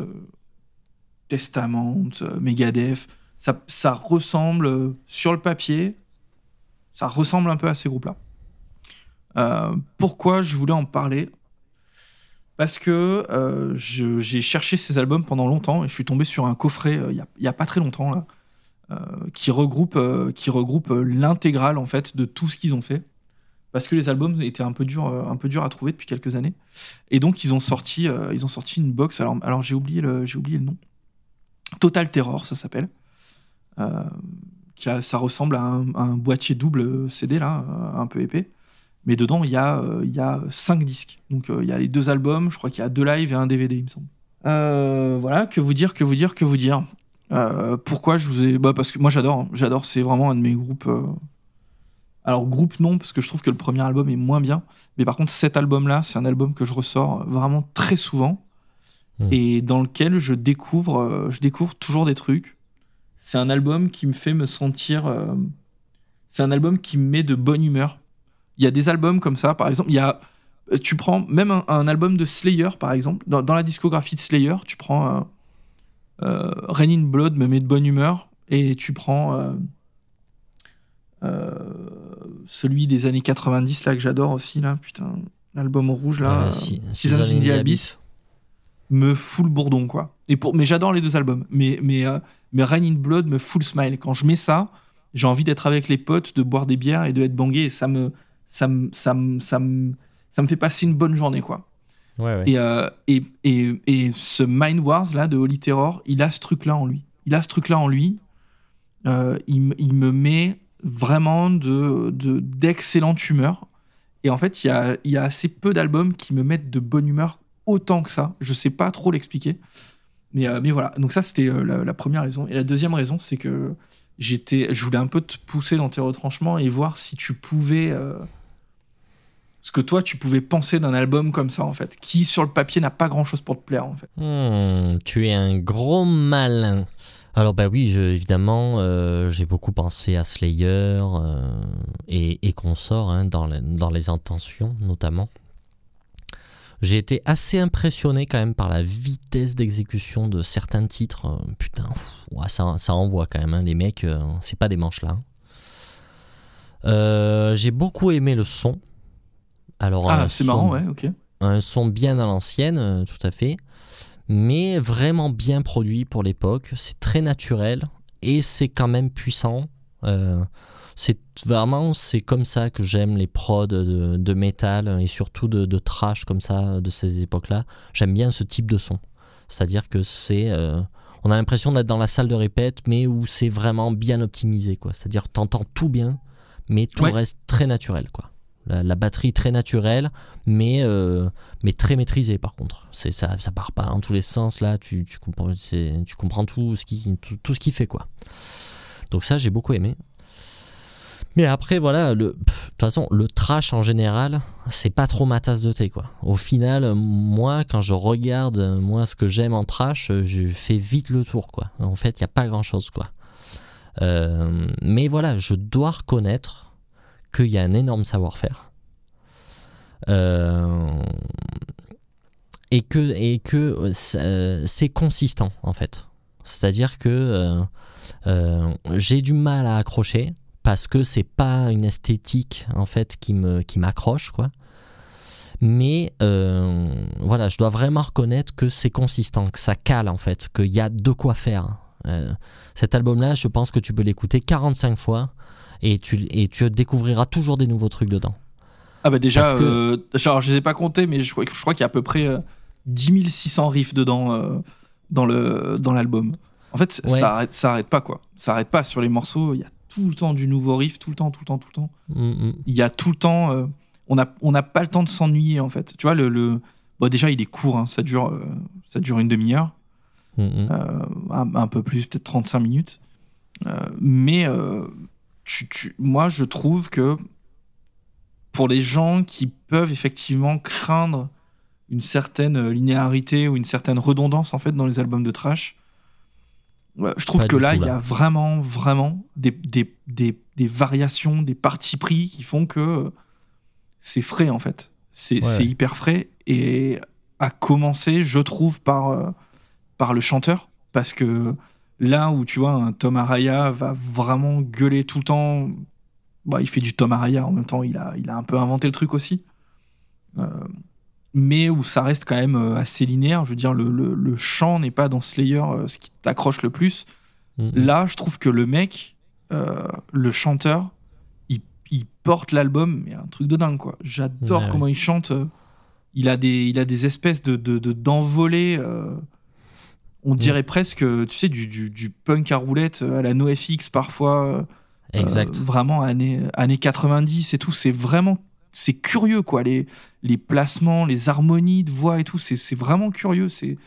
Testament, Megadeth. Ça, ça ressemble sur le papier, ça ressemble un peu à ces groupes-là. Euh, pourquoi je voulais en parler? Parce que euh, j'ai cherché ces albums pendant longtemps et je suis tombé sur un coffret euh, il y a- y, a pas très longtemps euh, qui regroupe, qui l'intégrale en fait de tout ce qu'ils ont fait. Parce que les albums étaient un peu durs, un peu à trouver depuis quelques années. Et donc ils ont sorti, ils ont sorti une box. Alors, alors j'ai oublié le, oublié le nom. Total Terror, ça s'appelle. Ça ressemble à un, à un boîtier double CD là, un peu épais. Mais dedans, il y a, euh, il y a cinq disques. Donc, euh, il y a les deux albums, je crois qu'il y a deux lives et un DVD, il me semble. Euh, voilà, que vous dire, que vous dire, que vous dire. Euh, pourquoi je vous ai. Bah, parce que moi, j'adore. hein. J'adore, c'est vraiment un de mes groupes. Alors, groupe, non, parce que je trouve que le premier album est moins bien. Mais par contre, cet album-là, c'est un album que je ressors vraiment très souvent. Hmm. Et dans lequel je découvre, je découvre toujours des trucs. C'est un album qui me fait me sentir. C'est un album qui me met de bonne humeur. Il y a des albums comme ça, par exemple, il y a, euh, tu prends même un, un album de Slayer, par exemple, dans, dans la discographie de Slayer, tu prends euh, euh, Rain in Blood me met de bonne humeur, et tu prends celui des années 90 là que j'adore aussi là, putain, l'album rouge là, si- Seasons in the Abyss, me fout le bourdon quoi. Et pour, mais j'adore les deux albums, mais mais euh, mais Rain in Blood me fout le smile. Quand je mets ça, j'ai envie d'être avec les potes, de boire des bières et de être bangé. Et ça me, ça me, ça me, ça me, ça me fait passer une bonne journée, quoi. Ouais, ouais. Et, euh, et, et, et ce Mind Wars là de Holy Terror, il a ce truc-là en lui. Il a ce truc-là en lui. Euh, il, me- il me met vraiment de, de d'excellente humeur. Et en fait, il y a, il y a assez peu d'albums qui me mettent de bonne humeur autant que ça. Je sais pas trop l'expliquer. Mais, euh, mais voilà. Donc ça, c'était euh, la, la première raison. Et la deuxième raison, c'est que j'étais, je voulais un peu te pousser dans tes retranchements et voir si tu pouvais, ce que toi tu pouvais penser d'un album comme ça en fait, qui sur le papier n'a pas grand chose pour te plaire en fait. Hmm, tu es un gros malin. Alors bah oui, évidemment, euh, j'ai beaucoup pensé à Slayer euh, et, et consorts hein, dans, les, intentions notamment. J'ai été assez impressionné quand même par la vitesse d'exécution de certains titres. Euh, putain, ça, ça envoie quand même. hein, Les mecs, euh, c'est pas des manches là. hein. J'ai beaucoup aimé le son. Alors, Ah, un c'est marrant, ouais, ok. un son bien à l'ancienne, euh, tout à fait, mais vraiment bien produit pour l'époque. C'est très naturel et c'est quand même puissant. Euh, c'est vraiment c'est comme ça que j'aime les prods de, de métal et surtout de, de trash comme ça de ces époques-là. J'aime bien ce type de son. C'est-à-dire que c'est euh, on a l'impression d'être dans la salle de répète, mais où c'est vraiment bien optimisé, quoi. C'est-à-dire t'entends tout bien, mais tout Ouais. reste très naturel, quoi. La, batterie très naturelle, mais, euh, mais très maîtrisée par contre. C'est, ça, ça part pas dans tous les sens là, tu, tu, comprends, tu comprends tout ce, qui, tout, tout ce qu'il fait quoi. Donc ça j'ai beaucoup aimé. Mais après voilà, de toute façon le trash en général, c'est pas trop ma tasse de thé quoi. Au final, moi quand je regarde moi ce que j'aime en trash, je fais vite le tour quoi. En fait il y a pas grand chose quoi. Euh, mais voilà, je dois reconnaître qu'il y a un énorme savoir-faire. Euh, et que, et que euh, euh, c'est consistant en fait. C'est-à-dire que j'ai du mal à accrocher parce que c'est pas une esthétique en fait qui me qui m'accroche quoi. Mais voilà, je dois vraiment reconnaître que c'est consistant, que ça cale en fait, qu'il y a de quoi faire. Cet album-là, je pense que tu peux l'écouter 45 fois et tu, et tu découvriras toujours des nouveaux trucs dedans. Ah bah déjà, que- euh, genre je les ai pas comptés, mais je crois, je crois qu'il y a à peu près euh, 10 600 riffs dedans euh, dans l'album. En fait, Ouais. ça arrête, ça arrête pas quoi. Ça arrête pas sur les morceaux. Il y a tout le temps du nouveau riff, tout le temps, tout le temps, tout le temps. Mm, mm. Il y a tout le temps. euh, on n'a on pas le temps de s'ennuyer en fait. Tu vois le, le bon, déjà il est court. hein, ça dure euh, ça dure une demi-heure, Mm, un, un peu plus, peut-être 35 minutes. Mais tu- tu- moi je trouve que pour les gens qui peuvent effectivement craindre une certaine linéarité ou une certaine redondance en fait dans les albums de trash. ouais, Je trouve Pas que là, il y a vraiment, vraiment des, des, des, des variations, des partis pris qui font que c'est frais en fait. C'est Ouais. hyper frais et à commencer, je trouve, par, euh, par le chanteur. Parce que là où tu vois, un Tom Araya va vraiment gueuler tout le temps, bah, il fait du Tom Araya en même temps, il a, il a un peu inventé le truc aussi. Euh, mais où ça reste quand même euh, assez linéaire. Je veux dire, le, le- le chant n'est pas dans Slayer euh, ce qui t'accroche le plus. Mm, mm. Là, je trouve que le mec, euh, le chanteur, il, il porte l'album, mais un truc de dingue, quoi. J'adore Ouais, comment il chante. Il a des, il a des espèces de, de, de- d'envolées. euh, on dirait presque, tu sais, du, du, du punk à roulette euh, à la NoFX parfois. euh, Exact. euh, vraiment années, années 90 et tout. C'est vraiment, c'est curieux, quoi. Les, les placements, les harmonies de voix et tout, c'est, vraiment curieux. C'est,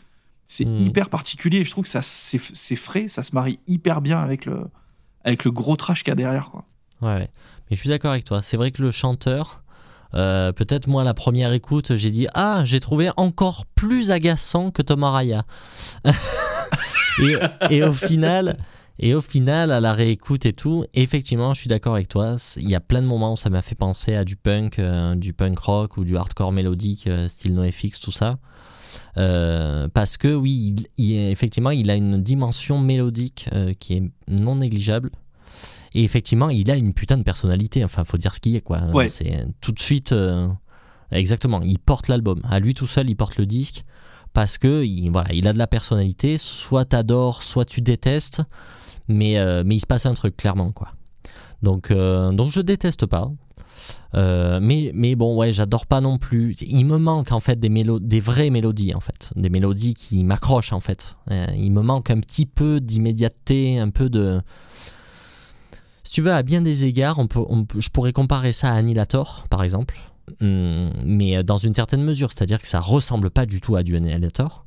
c'est Mm. hyper particulier. Et je trouve que ça, c'est, c'est frais, ça se marie hyper bien avec le, avec le gros trash qu'il y a derrière, quoi. Ouais, ouais. Mais je suis d'accord avec toi. C'est vrai que le chanteur, euh, peut-être moi, la première écoute, j'ai dit Ah, j'ai trouvé encore plus agaçant que Tom Araya. et, au final. Et au final, à la réécoute et tout, effectivement, je suis d'accord avec toi. Il y a plein de moments où ça m'a fait penser à du punk, euh, du punk rock ou du hardcore mélodique, euh, style NoFX, tout ça. Euh, parce que oui, effectivement, il a une dimension mélodique qui est non négligeable. Et effectivement, il a une putain de personnalité. Enfin, faut dire ce qu'il est, quoi. Ouais. C'est tout de suite. euh, exactement. Il porte l'album. À lui tout seul, il porte le disque. Parce que, il, voilà, il a de la personnalité. Soit t'adores, soit tu détestes. Mais, euh, mais il se passe un truc, clairement, quoi. Donc, euh, donc je déteste pas. Euh, mais, mais bon, ouais, j'adore pas non plus. Il me manque en fait des, mélo des vraies mélodies en fait, des mélodies qui m'accrochent en fait. Euh, il me manque un petit peu d'immédiateté, un peu de. Si tu veux, à bien des égards, on peut, on peut- je pourrais comparer ça à Annihilator par exemple, Hum, mais dans une certaine mesure, c'est-à-dire que ça ressemble pas du tout à du Annihilator.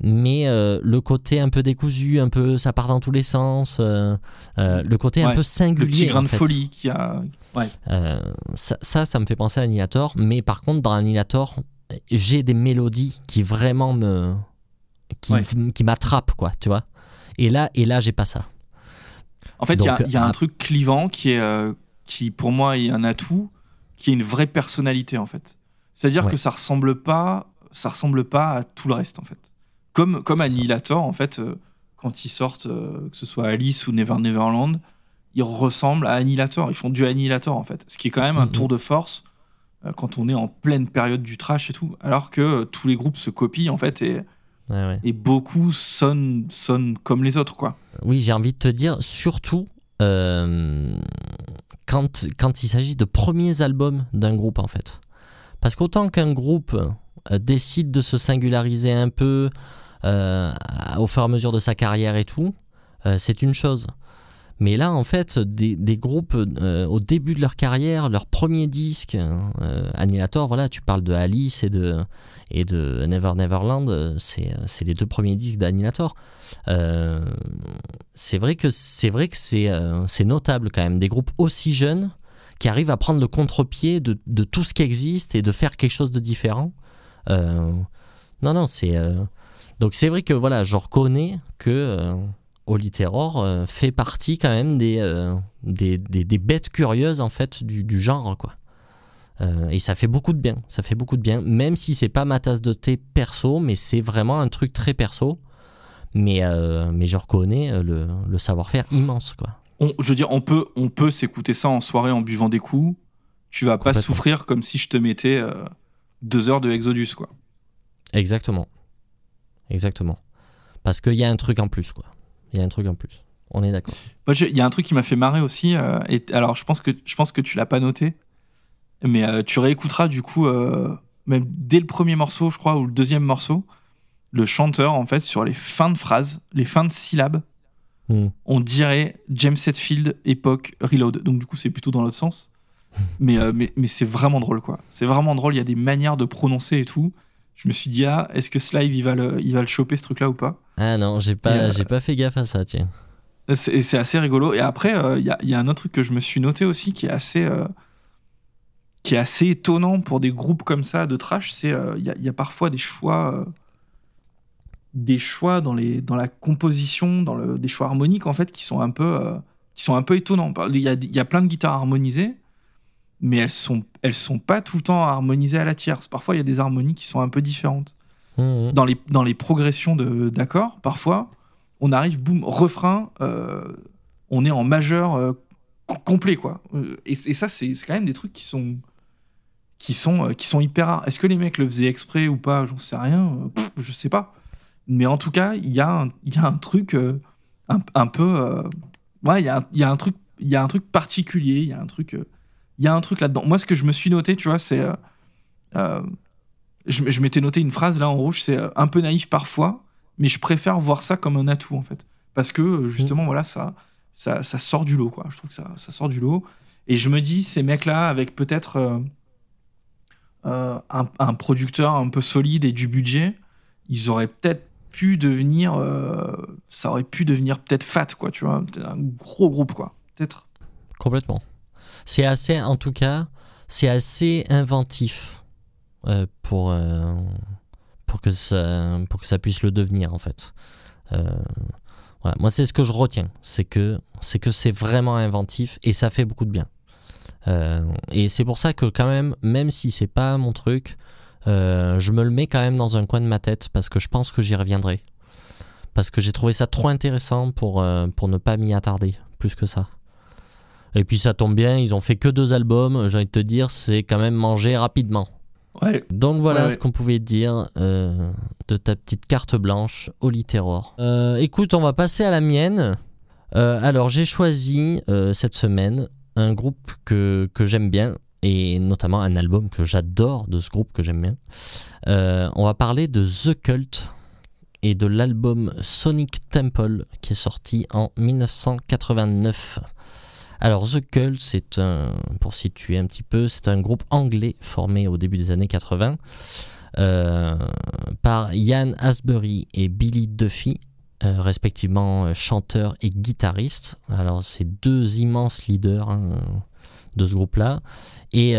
Mais euh, le côté un peu décousu, un peu ça part dans tous les sens, euh, euh, le côté un peu singulier. Le petit grain de fait. folie qui a. Ouais. Euh, ça, ça, ça me fait penser à Annihilator. Mais par contre, dans Annihilator, j'ai des mélodies qui vraiment me. qui, Ouais. qui m'attrapent, quoi, tu vois. Et là, et là j'ai pas ça. En fait, il y a, y un truc clivant qui est, euh, qui pour moi est un atout, qui est une vraie personnalité en fait. C'est-à-dire Ouais. que ça ressemble pas, ça ressemble pas à tout le reste en fait. Comme comme. Annihilator en fait, euh, quand ils sortent, euh, que ce soit Alice ou Never Neverland, ils ressemblent à Annihilator. Ils font du Annihilator en fait, ce qui est quand même un tour de force quand on est en pleine période du trash et tout. Alors que tous les groupes se copient en fait et, Ouais. et beaucoup sonnent sonnent comme les autres quoi. Oui, j'ai envie de te dire, surtout euh, quand, quand il s'agit de premiers albums d'un groupe, en fait. Parce qu'autant qu'un groupe euh, décide de se singulariser un peu euh, au fur et à mesure de sa carrière et tout, euh, c'est une chose. Mais là, en fait, des, groupes euh, au début de leur carrière, leur premier disque, euh, Annihilator, voilà, tu parles de Alice et de, et de Never Neverland, euh, c'est les deux premiers disques d'Annihilator. C'est vrai que c'est vrai notable quand même des groupes aussi jeunes qui arrivent à prendre le contre-pied de, de tout ce qui existe et de faire quelque chose de différent. Non non c'est donc c'est vrai que voilà je reconnais que Holy Terror euh, fait partie quand même des, euh, des, des, des bêtes curieuses en fait du, du genre quoi. Euh, et ça fait beaucoup de bien, ça fait beaucoup de bien, même si c'est pas ma tasse de thé perso, mais c'est vraiment un truc très perso. Mais, mais je reconnais le, le savoir-faire immense, quoi. on- je veux dire, on peut, on peut s'écouter ça en soirée en buvant des coups. Tu vas pas souffrir comme si je te mettais deux heures de Exodus, quoi. Exactement. Exactement. Parce qu'il y a un truc en plus, quoi. Il y a un truc en plus. On est d'accord. J'ai- Il y a un truc qui m'a fait marrer aussi. euh, et, alors, je pense que, je pense que tu l'as pas noté. Mais euh, tu réécouteras du coup euh, même dès le premier morceau, je crois, ou le deuxième morceau, le chanteur, en fait, sur les fins de phrases, les fins de syllabes, Hmm. on dirait James Hetfield époque Reload. Donc du coup, c'est plutôt dans l'autre sens. mais, mais, mais c'est vraiment drôle, quoi. C'est vraiment drôle. Il y a des manières de prononcer et tout. Je me suis dit, ah, est-ce que Slive, il va le, il va le choper, ce truc-là, ou pas Ah non, j'ai pas, euh, j'ai pas fait gaffe à ça, tiens. C'est c'est assez rigolo. Et après, euh, il y, a, y a un autre truc que je me suis noté aussi qui est assez, euh, qui est assez étonnant pour des groupes comme ça de trash. C'est euh, il y, a, il y a parfois des choix, euh, des choix dans, les, dans la composition, dans le, des choix harmoniques en fait qui sont un peu, euh, qui sont un peu étonnants. Il y a, il y a plein de guitares harmonisées, mais elles sont, elles sont pas tout le temps harmonisées à la tierce. Parfois, il y a des harmonies qui sont un peu différentes Hmm, hmm. dans les, dans les progressions d'accords, parfois, on arrive, boum, refrain, euh, on est en majeur euh, co- complet, quoi. Euh, Et, et ça, c'est quand même des trucs qui sont, qui sont, qui sont hyper rares. Est-ce que les mecs le faisaient exprès ou pas? J'en sais rien, pff, je sais pas. Mais en tout cas, il y, a un- y a un truc euh, un, un peu... ouais, il y a, y a un truc il y a un truc particulier, il y a un truc... il y a un truc là-dedans. Moi, ce que je me suis noté, tu vois, c'est... euh, euh, je, je m'étais noté une phrase là en rouge, c'est euh, un peu naïf parfois, mais je préfère voir ça comme un atout en fait. Parce que justement, voilà, ça, ça, ça sort du lot, quoi. Je trouve que ça, ça sort du lot. Et je me dis, ces mecs-là, avec peut-être euh, euh, un, un producteur un peu solide et du budget, ils auraient peut-être pu devenir. ça aurait pu devenir peut-être fat, quoi, tu vois. Un gros groupe, quoi. Peut-être. Complètement. C'est assez, en tout cas, c'est assez inventif euh, pour, euh, pour, que ça, pour que ça puisse le devenir, en fait. Euh, voilà. Moi, c'est ce que je retiens. C'est que c'est que c'est vraiment inventif et ça fait beaucoup de bien. Et c'est pour ça que, quand même, même si c'est pas mon truc, je me le mets quand même dans un coin de ma tête parce que je pense que j'y reviendrai. Parce que j'ai trouvé ça trop intéressant pour, pour ne pas m'y attarder plus que ça. Et puis ça tombe bien, ils ont fait que deux albums, j'ai envie de te dire, c'est quand même mangé rapidement. Ouais. Donc voilà Ouais, ouais. ce qu'on pouvait dire euh, de ta petite carte blanche, Holy Terror. Euh, écoute, on va passer à la mienne. Euh, alors j'ai choisi cette semaine un groupe que, que j'aime bien, et notamment un album que j'adore de ce groupe que j'aime bien. On va parler de The Cult et de l'album Sonic Temple qui est sorti en 1989. Alors The Cult, c'est un, pour situer un petit peu, c'est un groupe anglais formé au début des années 80 euh, par Ian Asbury et Billy Duffy, euh, respectivement euh, chanteurs et guitaristes. Alors c'est deux immenses leaders hein, de ce groupe-là. Et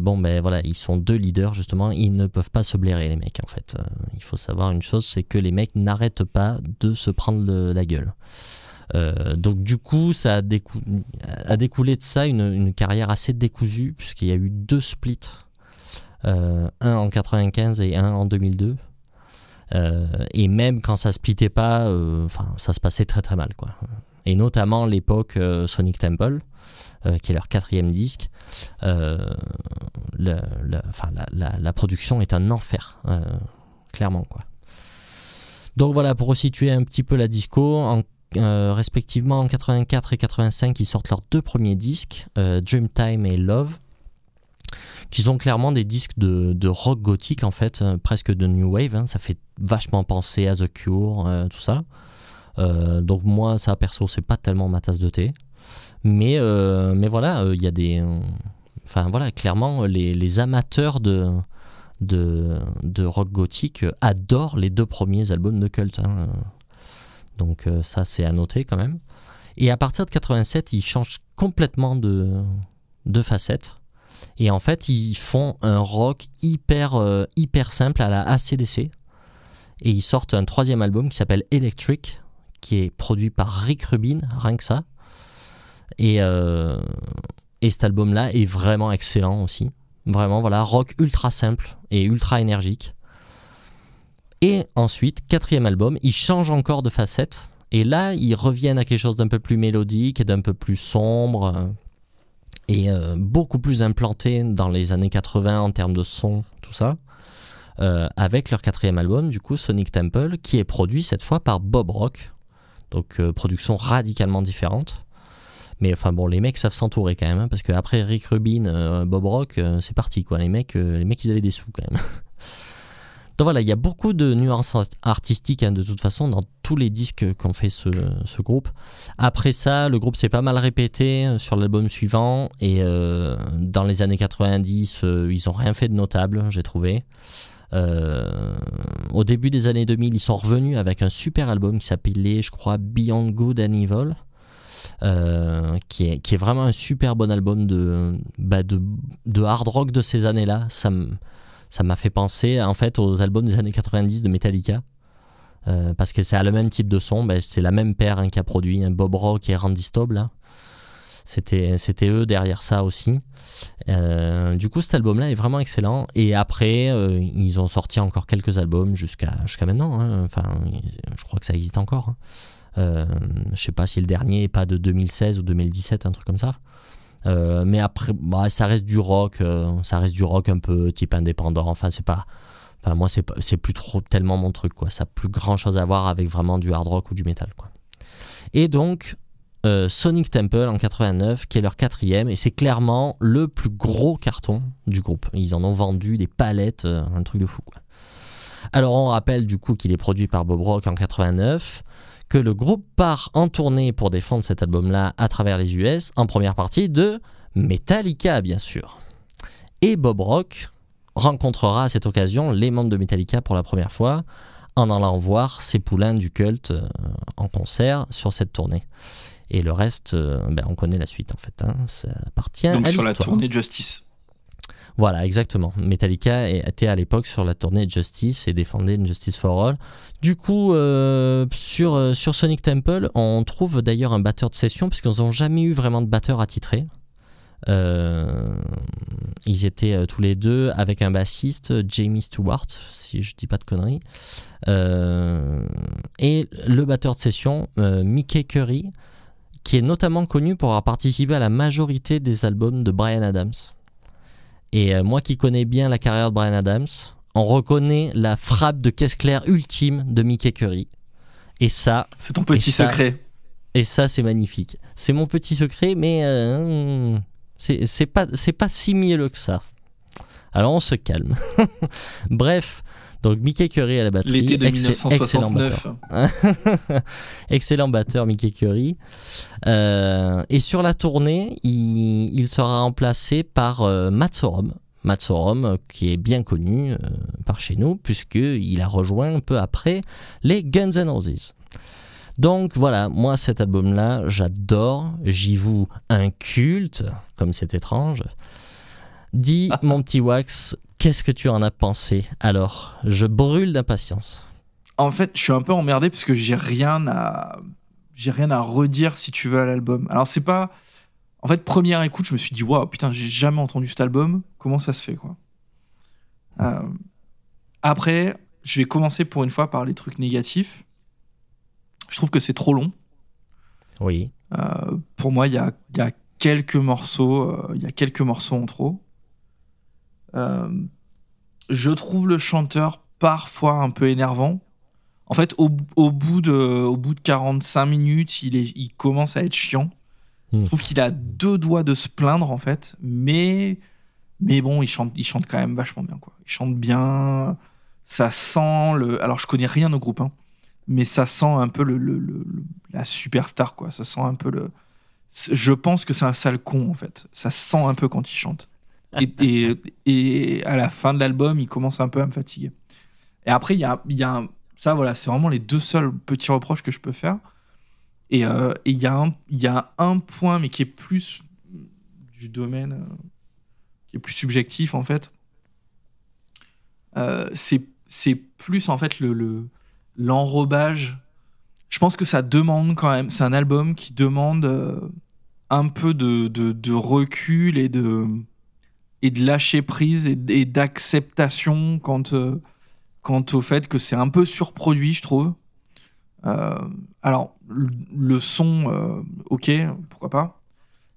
bon ben voilà, ils sont deux leaders justement, ils ne peuvent pas se blairer les mecs en fait. Il faut savoir une chose, c'est que les mecs n'arrêtent pas de se prendre la gueule. Euh, donc du coup, ça a, décou- a découlé de ça une, carrière assez décousue, puisqu'il y a eu deux splits, euh, un en 95 et un en 2002. Euh, et même quand ça splittait pas, euh, enfin, ça se passait très très mal, quoi. Et notamment l'époque Sonic Temple, qui est leur quatrième disque. Le- la, production est un enfer, clairement, quoi. Donc voilà, pour resituer un petit peu la disco, en euh, respectivement en 84 et 85, ils sortent leurs deux premiers disques, euh, Dreamtime et Love, qui sont clairement des disques de, de rock gothique en fait, euh, presque de new wave. hein. ça fait vachement penser à The Cure, tout ça. Donc moi, ça perso, c'est pas tellement ma tasse de thé. Mais, mais voilà, il y a des. Enfin voilà, clairement, les, amateurs de, de, de rock gothique adorent les deux premiers albums de Cult. hein. Donc euh, ça, c'est à noter quand même. Et à partir de 87, ils changent complètement de, de facette. Et en fait, ils font un rock hyper, euh, hyper simple à la ACDC. Et ils sortent un troisième album qui s'appelle Electric, qui est produit par Rick Rubin, rien que ça. Et, euh, et cet album-là est vraiment excellent aussi. Vraiment, voilà, rock ultra simple et ultra énergique. Et ensuite, quatrième album, ils changent encore de facette. Et là, ils reviennent à quelque chose d'un peu plus mélodique d'un peu plus sombre. euh, Et euh, beaucoup plus implanté dans les années 80 en termes de son, tout ça. Euh, avec leur quatrième album, du coup, Sonic Temple, qui est produit cette fois par Bob Rock. Donc, production radicalement différente. Mais enfin bon, les mecs savent s'entourer quand même, hein, parce qu'après Rick Rubin, Bob Rock, c'est parti quoi. Les mecs, les mecs, ils avaient des sous quand même. Donc voilà, il y a beaucoup de nuances artistiques hein, de toute façon dans tous les disques qu'ont fait ce, groupe. Après ça, le groupe s'est pas mal répété euh, sur l'album suivant et euh, dans les années 90, euh, ils ont rien fait de notable, j'ai trouvé. au début des années 2000, ils sont revenus avec un super album qui s'appelait, je crois, Beyond Good and Evil. qui, est, vraiment un super bon album de, bah hard rock de ces années-là. Ça ça m'a fait penser en fait aux albums des années 90 de Metallica. Euh, parce que c'est le même type de son, ben, c'est la même paire hein, qui a produit un Bob Rock et Randy Staub C'était, c'était eux derrière ça aussi. Euh, du coup, cet album-là est vraiment excellent. Et après, euh, ils ont sorti encore quelques albums jusqu'à, jusqu'à maintenant. Hein. Enfin, je crois que ça existe encore. Hein. je sais pas si le dernier est pas de 2016 ou 2017, un truc comme ça. Euh, mais après, bah, ça reste du rock, euh, ça reste du rock un peu type indépendant. Enfin, c'est pas. Enfin, moi, c'est, c'est plus trop tellement mon truc, quoi. Ça n'a plus grand chose à voir avec vraiment du hard rock ou du metal, quoi. Et donc, euh, Sonic Temple en 89, qui est leur quatrième, et c'est clairement le plus gros carton du groupe. Ils en ont vendu des palettes, un truc de fou, quoi. Alors, on rappelle du coup qu'il est produit par Bob Rock en 89 que le groupe part en tournée pour défendre cet album-là à travers les US, en première partie de Metallica, bien sûr. Et Bob Rock rencontrera à cette occasion les membres de Metallica pour la première fois en allant voir ses poulains du culte euh, en concert sur cette tournée. Et le reste, euh, ben, on connaît la suite en fait. Hein. Ça appartient Donc à sur la tournée Justice. Voilà, exactement. Metallica était à l'époque sur la tournée Justice et défendait Justice for All. Du coup, euh, sur, euh, sur Sonic Temple, on trouve d'ailleurs un batteur de session, puisqu'ils n'ont jamais eu vraiment de batteur attitré. Euh, ils étaient tous les deux avec un bassiste, Jamie Stewart, si je dis pas de conneries. et le batteur de session, Mickey Curry, qui est notamment connu pour avoir participé à la majorité des albums de Brian Adams. Et euh, moi qui connais bien la carrière de Brian Adams, on reconnaît la frappe de caisse claire ultime de Mickey Curry. Et ça. C'est ton petit secret. Et ça, c'est magnifique. C'est mon petit secret, mais euh, c'est pas, pas si mielleux que ça. Alors on se calme. Bref, donc Mickey Curry à la batterie. L'été de Excellent batteur. excellent batteur Mickey Curry. Euh, et sur la tournée, il, sera remplacé par euh, Matt Sorum. Matt Sorum, qui est bien connu euh, par chez nous, puisqu'il a rejoint un peu après les Guns N' Roses. Donc voilà, moi cet album-là, j'adore, j'y voue un culte, comme c'est étrange. Dis, mon petit Wax, Qu'est-ce que tu en as pensé Alors, je brûle d'impatience. En fait, je suis un peu emmerdé parce que j'ai rien à j'ai rien à redire si tu veux à l'album. Alors c'est pas en fait première écoute, je me suis dit waouh putain j'ai jamais entendu cet album. Comment ça se fait quoi? Euh, Après, je vais commencer pour une fois par les trucs négatifs. Je trouve que c'est trop long. Oui. Euh, pour moi, il y a, y a, quelques morceaux, euh, il y a quelques morceaux en trop. Euh, je trouve le chanteur parfois un peu énervant. En fait, au, bout, de, au bout de 45 minutes, il, est, il commence à être chiant. Hmm. Je trouve qu'il a deux doigts de se plaindre, en fait. Mais, mais bon, il chante, il chante quand même vachement bien. Quoi. Il chante bien. Ça sent le. Alors, je connais rien au groupe, hein, mais ça sent un peu le, le, la superstar. Quoi. Ça sent un peu le. Je pense que c'est un sale con, en fait. Ça sent un peu quand il chante et, et, à la fin de l'album, il commence un peu à me fatiguer. Et après, il y a, y a ça, voilà, c'est vraiment les deux seuls petits reproches que je peux faire. Et euh, il y, a un, y a un point, mais qui est plus du domaine, euh, qui est plus subjectif en fait. Euh, c'est plus en fait le l'enrobage. je pense que ça demande quand même, c'est un album qui demande un peu de, de recul et de et de lâcher prise et, d'acceptation quant, euh, quant au fait que c'est un peu surproduit, je trouve. Euh, alors, le, son, euh, ok, pourquoi pas.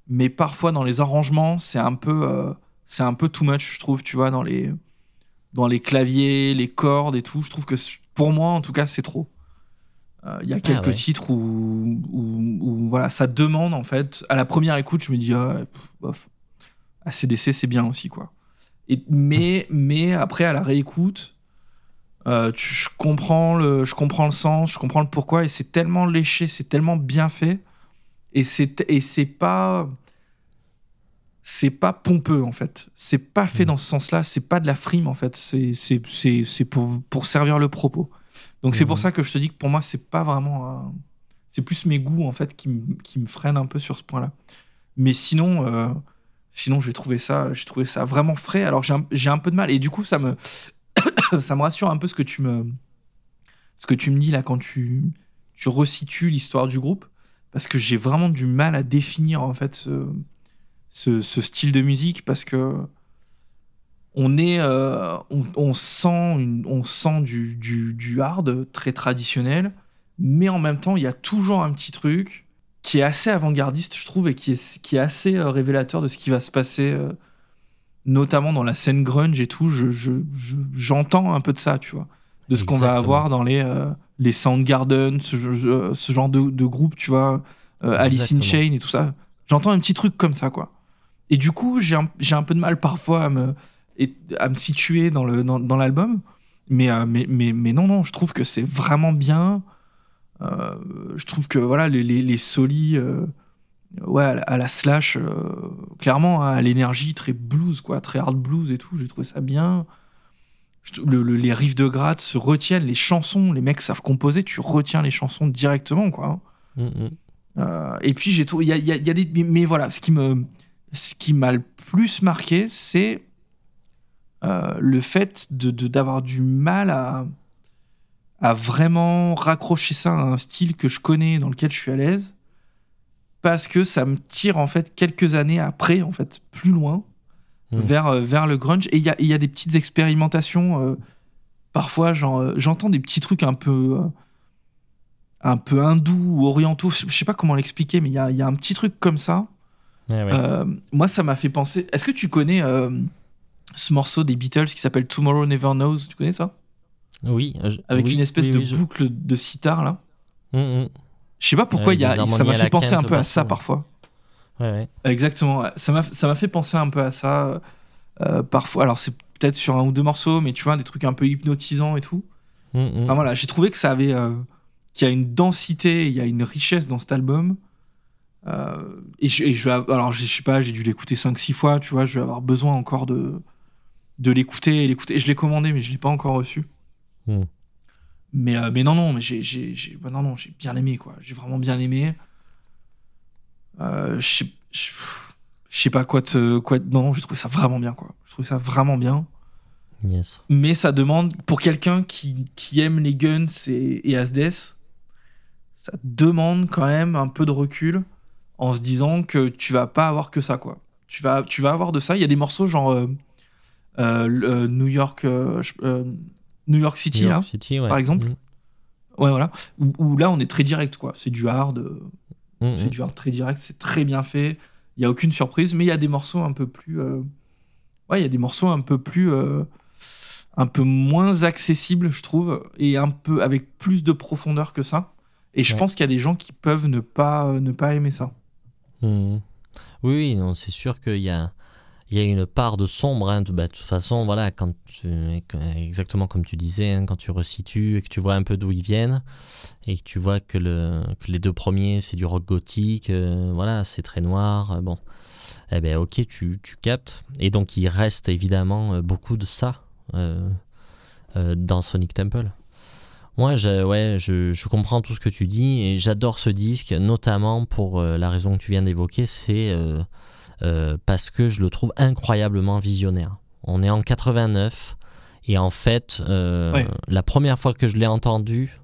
Mais parfois, dans les arrangements, c'est un peu, c'est un peu too much, je trouve, tu vois, dans les, dans les claviers, les cordes et tout. Je trouve que, pour moi, en tout cas, c'est trop. Il y a quelques ouais. titres où, où, où, voilà, ça demande en fait. À la première écoute, je me dis, ah, pff, bof. ACDC, c'est bien aussi, quoi. Et, mais, mais après, à la réécoute, euh, tu- je, comprends le, je comprends le sens, je comprends le pourquoi, et c'est tellement léché, c'est tellement bien fait, et c'est et c'est pas. C'est pas pompeux en fait. C'est pas fait Mm. dans ce sens-là. C'est pas de la frime en fait. C'est c'est- c'est- c'est pour, pour servir le propos. Donc c'est pour Mhm. ça que je te dis que pour moi c'est pas vraiment. un- C'est plus mes goûts en fait qui, me- qui me freinent un peu sur ce point-là. Mais sinon, euh, sinon j'ai trouvé ça, j'ai trouvé ça vraiment frais. Alors j'ai un, peu de mal. Et du coup ça me, ça me rassure un peu ce que tu me, ce que tu me dis là quand tu, tu resitues l'histoire du groupe, parce que j'ai vraiment du mal à définir en fait ce, ce, ce style de musique. Parce que on est, euh, on, on sent, une, on sent du, du, du hard très traditionnel, mais en même temps il y a toujours un petit truc qui est assez avant-gardiste, je trouve, et qui est, qui est assez euh, révélateur de ce qui va se passer, euh, notamment dans la scène grunge et tout. Je, je, je- j'entends un peu de ça, tu vois, de ce qu'on va avoir dans les, euh, les Soundgarden, ce, genre de, de groupe, tu vois, Alice in. Chains et tout ça. J'entends un petit truc comme ça, quoi. Et du coup, j'ai un, un peu de mal parfois à me, à me situer dans, le, dans, dans l'album. Mais, mais, mais, mais non, non, je trouve que c'est vraiment bien. Euh, je trouve que voilà, les, les, les solis, euh, ouais, à la, slash, euh, clairement, hein, à l'énergie très blues, quoi, très hard blues et tout, j'ai trouvé ça bien. Je trou- le- le- les riffs de gratte se retiennent, les chansons, les mecs savent composer, tu retiens les chansons directement, quoi. Mm, mm. Euh, et puis j'ai trouvé, il y a, il y a- il y a des, mais- mais voilà, ce qui me, ce qui m'a le plus marqué, c'est euh, le fait de- d'avoir du mal à à vraiment raccrocher ça à un style que je connais, dans lequel je suis à l'aise, parce que ça me tire en fait quelques années après, en fait, plus loin, Mm. vers, euh, vers le grunge. Et il y y a des petites expérimentations. euh, parfois, euh, j'entends des petits trucs un peu, euh, un peu hindous ou orientaux. Je sais pas comment l'expliquer, mais il y y a un petit truc comme ça. Ouais. Euh, moi, ça m'a fait penser. Est-ce que tu connais ce morceau des Beatles qui s'appelle Tomorrow Never Knows? Tu connais ça? Oui, je- Avec oui, une espèce oui, de je- boucle de sitar là. Mm, mm. Je sais pas pourquoi y a, ça m'a fait penser un peu à ça parfois. Ouais, ouais. Exactement. Ça m'a fait penser un peu à ça euh, parfois. Alors c'est peut-être sur un ou deux morceaux, mais tu vois des trucs un peu hypnotisants et tout. Mm, mm. Enfin, voilà, j'ai trouvé que ça avait euh, qu'il y a une densité, il y a une richesse dans cet album. Euh, et, je, et je vais alors je sais pas, j'ai dû l'écouter 5-6 fois, tu vois, je vais avoir besoin encore de de l'écouter et l'écouter. Je l'ai commandé, mais je l'ai pas encore reçu. Mm. Mais, euh, mais non, non, mais j'ai, j'ai, j'ai- bah non, non, j'ai bien aimé, quoi. J'ai vraiment bien aimé. Euh, je sais- pas quoi te. Quoi, non, j'ai trouvé ça vraiment bien, quoi. Je trouve ça vraiment bien. Yes. Mais ça demande, pour quelqu'un qui, qui aime les guns et, et Asdes, ça demande quand même un peu de recul en se disant que tu vas pas avoir que ça, quoi. Tu vas, tu vas avoir de ça. Il y a des morceaux genre euh, euh, New York, euh, New York City, New là. York City, ouais. par exemple. Mm, Ouais, voilà. Où, où là, on est très direct, quoi. C'est du hard. euh, mm, C'est mm. du hard très direct. C'est très bien fait. Il y a aucune surprise, mais il y a des morceaux un peu plus. euh, Ouais, il y a des morceaux un peu plus. euh, Un peu moins accessibles, je trouve, et un peu avec plus de profondeur que ça. Et je Ouais. pense qu'il y a des gens qui peuvent ne pas, ne pas aimer ça. Oui, oui, non, c'est sûr qu'il y a, il y a une part de sombre. hein, de, bah, de toute façon, voilà, quand tu- exactement comme tu disais, hein, quand tu resitues et que tu vois un peu d'où ils viennent et que tu vois que, le, que les deux premiers, c'est du rock gothique, euh, voilà, c'est très noir, euh, bon, eh ben ok, tu, tu captes. Et donc, il reste évidemment euh, beaucoup de ça dans Sonic Temple. Moi, je, ouais, je, je comprends tout ce que tu dis et j'adore ce disque, notamment pour la raison que tu viens d'évoquer, c'est euh, parce que je le trouve incroyablement visionnaire. On est en 89 et en fait, euh, la première fois que je l'ai entendu,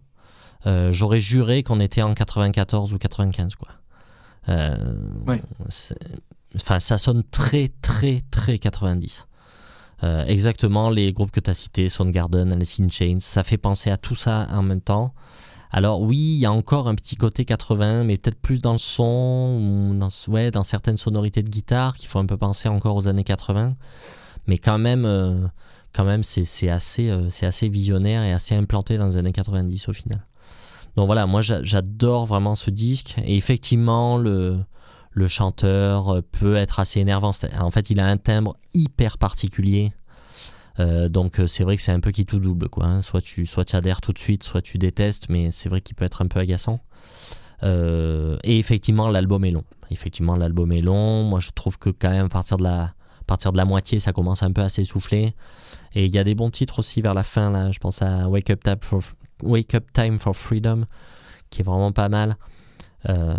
euh, j'aurais juré qu'on était en 94 ou 95, quoi. C'est- Enfin, ça sonne très, très, très 90. Euh, exactement les groupes que tu as cités, Soundgarden, Alice in Chains, ça fait penser à tout ça en même temps. Alors oui, il y a encore un petit côté 80, mais peut-être plus dans le son, ou dans, ouais, dans certaines sonorités de guitare qui font un peu penser encore aux années 80. Mais quand même, euh, quand même c'est assez, euh, assez visionnaire et assez implanté dans les années 90 au final. donc voilà, moi j'adore vraiment ce disque. Et effectivement, le, le chanteur peut être assez énervant. En fait, il a un timbre hyper particulier. Euh, donc c'est vrai que c'est un peu qui tout double quoi. Hein. Soit tu soit adhères tout de suite, soit tu détestes, mais c'est vrai qu'il peut être un peu agaçant. Euh, et effectivement l'album est long. Effectivement l'album est long. Moi je trouve que quand même à partir de la à partir de la moitié ça commence un peu à s'essouffler. Et il y a des bons titres aussi vers la fin là. Je pense à Wake Up Time for Freedom qui est vraiment pas mal. Euh,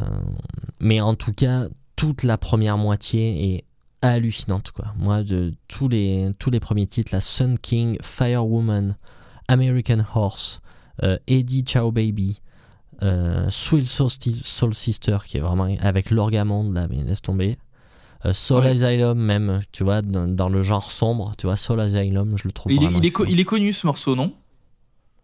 mais en tout cas toute la première moitié est hallucinante quoi. Moi de tous les tous les premiers titres, la Sun King, Firewoman, American Horse, euh, Eddie Ciao Baby, euh, Sweet Soul, Sister qui est vraiment avec l'orgamonde là, mais laisse tomber. Euh, Soul Asylum même, tu vois, dans, le genre sombre, tu vois, Soul Asylum, je le trouve. Il, est, il, est, il est, connu ce morceau, non?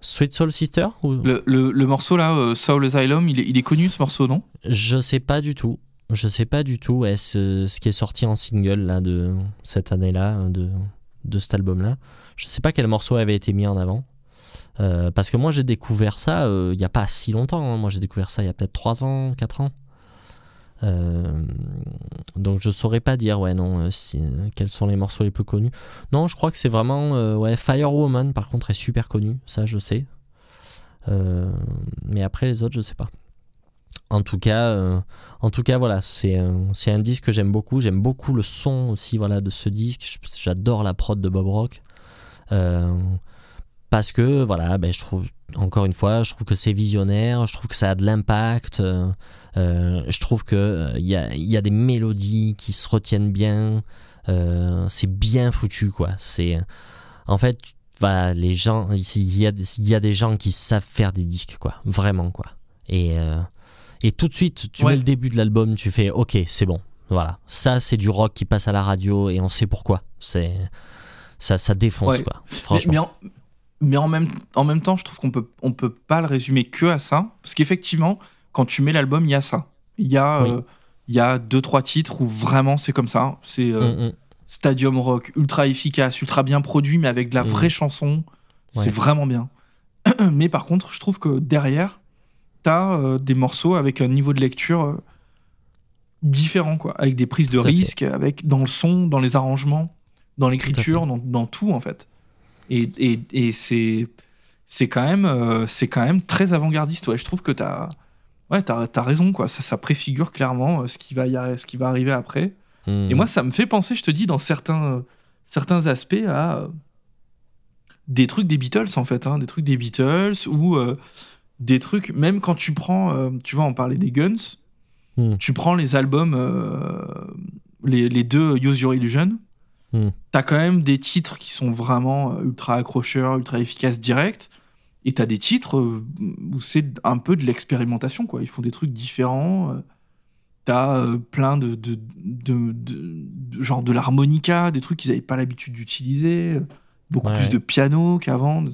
Sweet Soul Sister le, le, le, morceau là, Soul Asylum, il est, il est connu ce morceau, non? Je sais pas du tout. Je sais pas du tout est-ce ce qui est sorti en single là de cette année-là de, de cet album-là. Je sais pas quel morceau avait été mis en avant. Euh, parce que moi j'ai découvert ça euh, il n'y a pas si longtemps. Hein. Moi j'ai découvert ça il y a peut-être 3 ans, 4 ans. Euh, donc je saurais pas dire ouais non quels sont les morceaux les plus connus. Non, je crois que c'est vraiment ouais Firewoman par contre est super connu, ça je sais. mais après les autres je sais pas. En tout cas, euh, en tout cas voilà, c'est un, un disque que j'aime beaucoup. J'aime beaucoup le son aussi voilà, de ce disque. J'adore la prod de Bob Rock. Euh, parce que voilà, ben, je trouve, encore une fois, je trouve que c'est visionnaire, je trouve que ça a de l'impact, euh, je trouve qu'il il y, a, y a des mélodies qui se retiennent bien, c'est bien foutu quoi. C'est en fait, voilà, les gens, il y a, y a des gens qui savent faire des disques quoi, vraiment quoi. Et et tout de suite, tu mets le début de l'album, tu fais OK, c'est bon. Voilà, ça c'est du rock qui passe à la radio et on sait pourquoi. C'est ça, ça défonce quoi. Franchement. Mais, en, même, en même temps, je trouve qu'on peut on peut pas le résumer que à ça, parce qu'effectivement, quand tu mets l'album, il y a ça. Il y a euh, il y a deux trois titres où vraiment c'est comme ça. C'est euh, mm, mm. Stadium Rock, ultra efficace, ultra bien produit, mais avec de la mm. vraie chanson. C'est vraiment bien. mais par contre, je trouve que derrière, euh, des morceaux avec un niveau de lecture euh, différent, quoi, avec des prises de risque, avec dans le son, dans les arrangements, dans l'écriture, dans, tout en fait. Et, et, et c'est c'est quand même euh, c'est quand même très avant-gardiste. Ouais, je trouve que t'as ouais as, as, raison quoi. Ça ça préfigure clairement ce qui va y ce qui va arriver après. Hmm. Et moi ça me fait penser, je te dis, dans certains certains aspects à des trucs des Beatles en fait, hein, des trucs des Beatles ou des trucs, même quand tu prends, euh, tu vois, on parlait des Guns, hmm. tu prends les albums, euh, les, les, deux Use Your Illusion, hmm. t'as quand même des titres qui sont vraiment euh, ultra accrocheurs, ultra efficaces, directs, et t'as des titres où c'est un peu de l'expérimentation, quoi. Ils font des trucs différents. T'as plein de, de, de, genre de l'harmonica, des trucs qu'ils n'avaient pas l'habitude d'utiliser, beaucoup plus de piano qu'avant.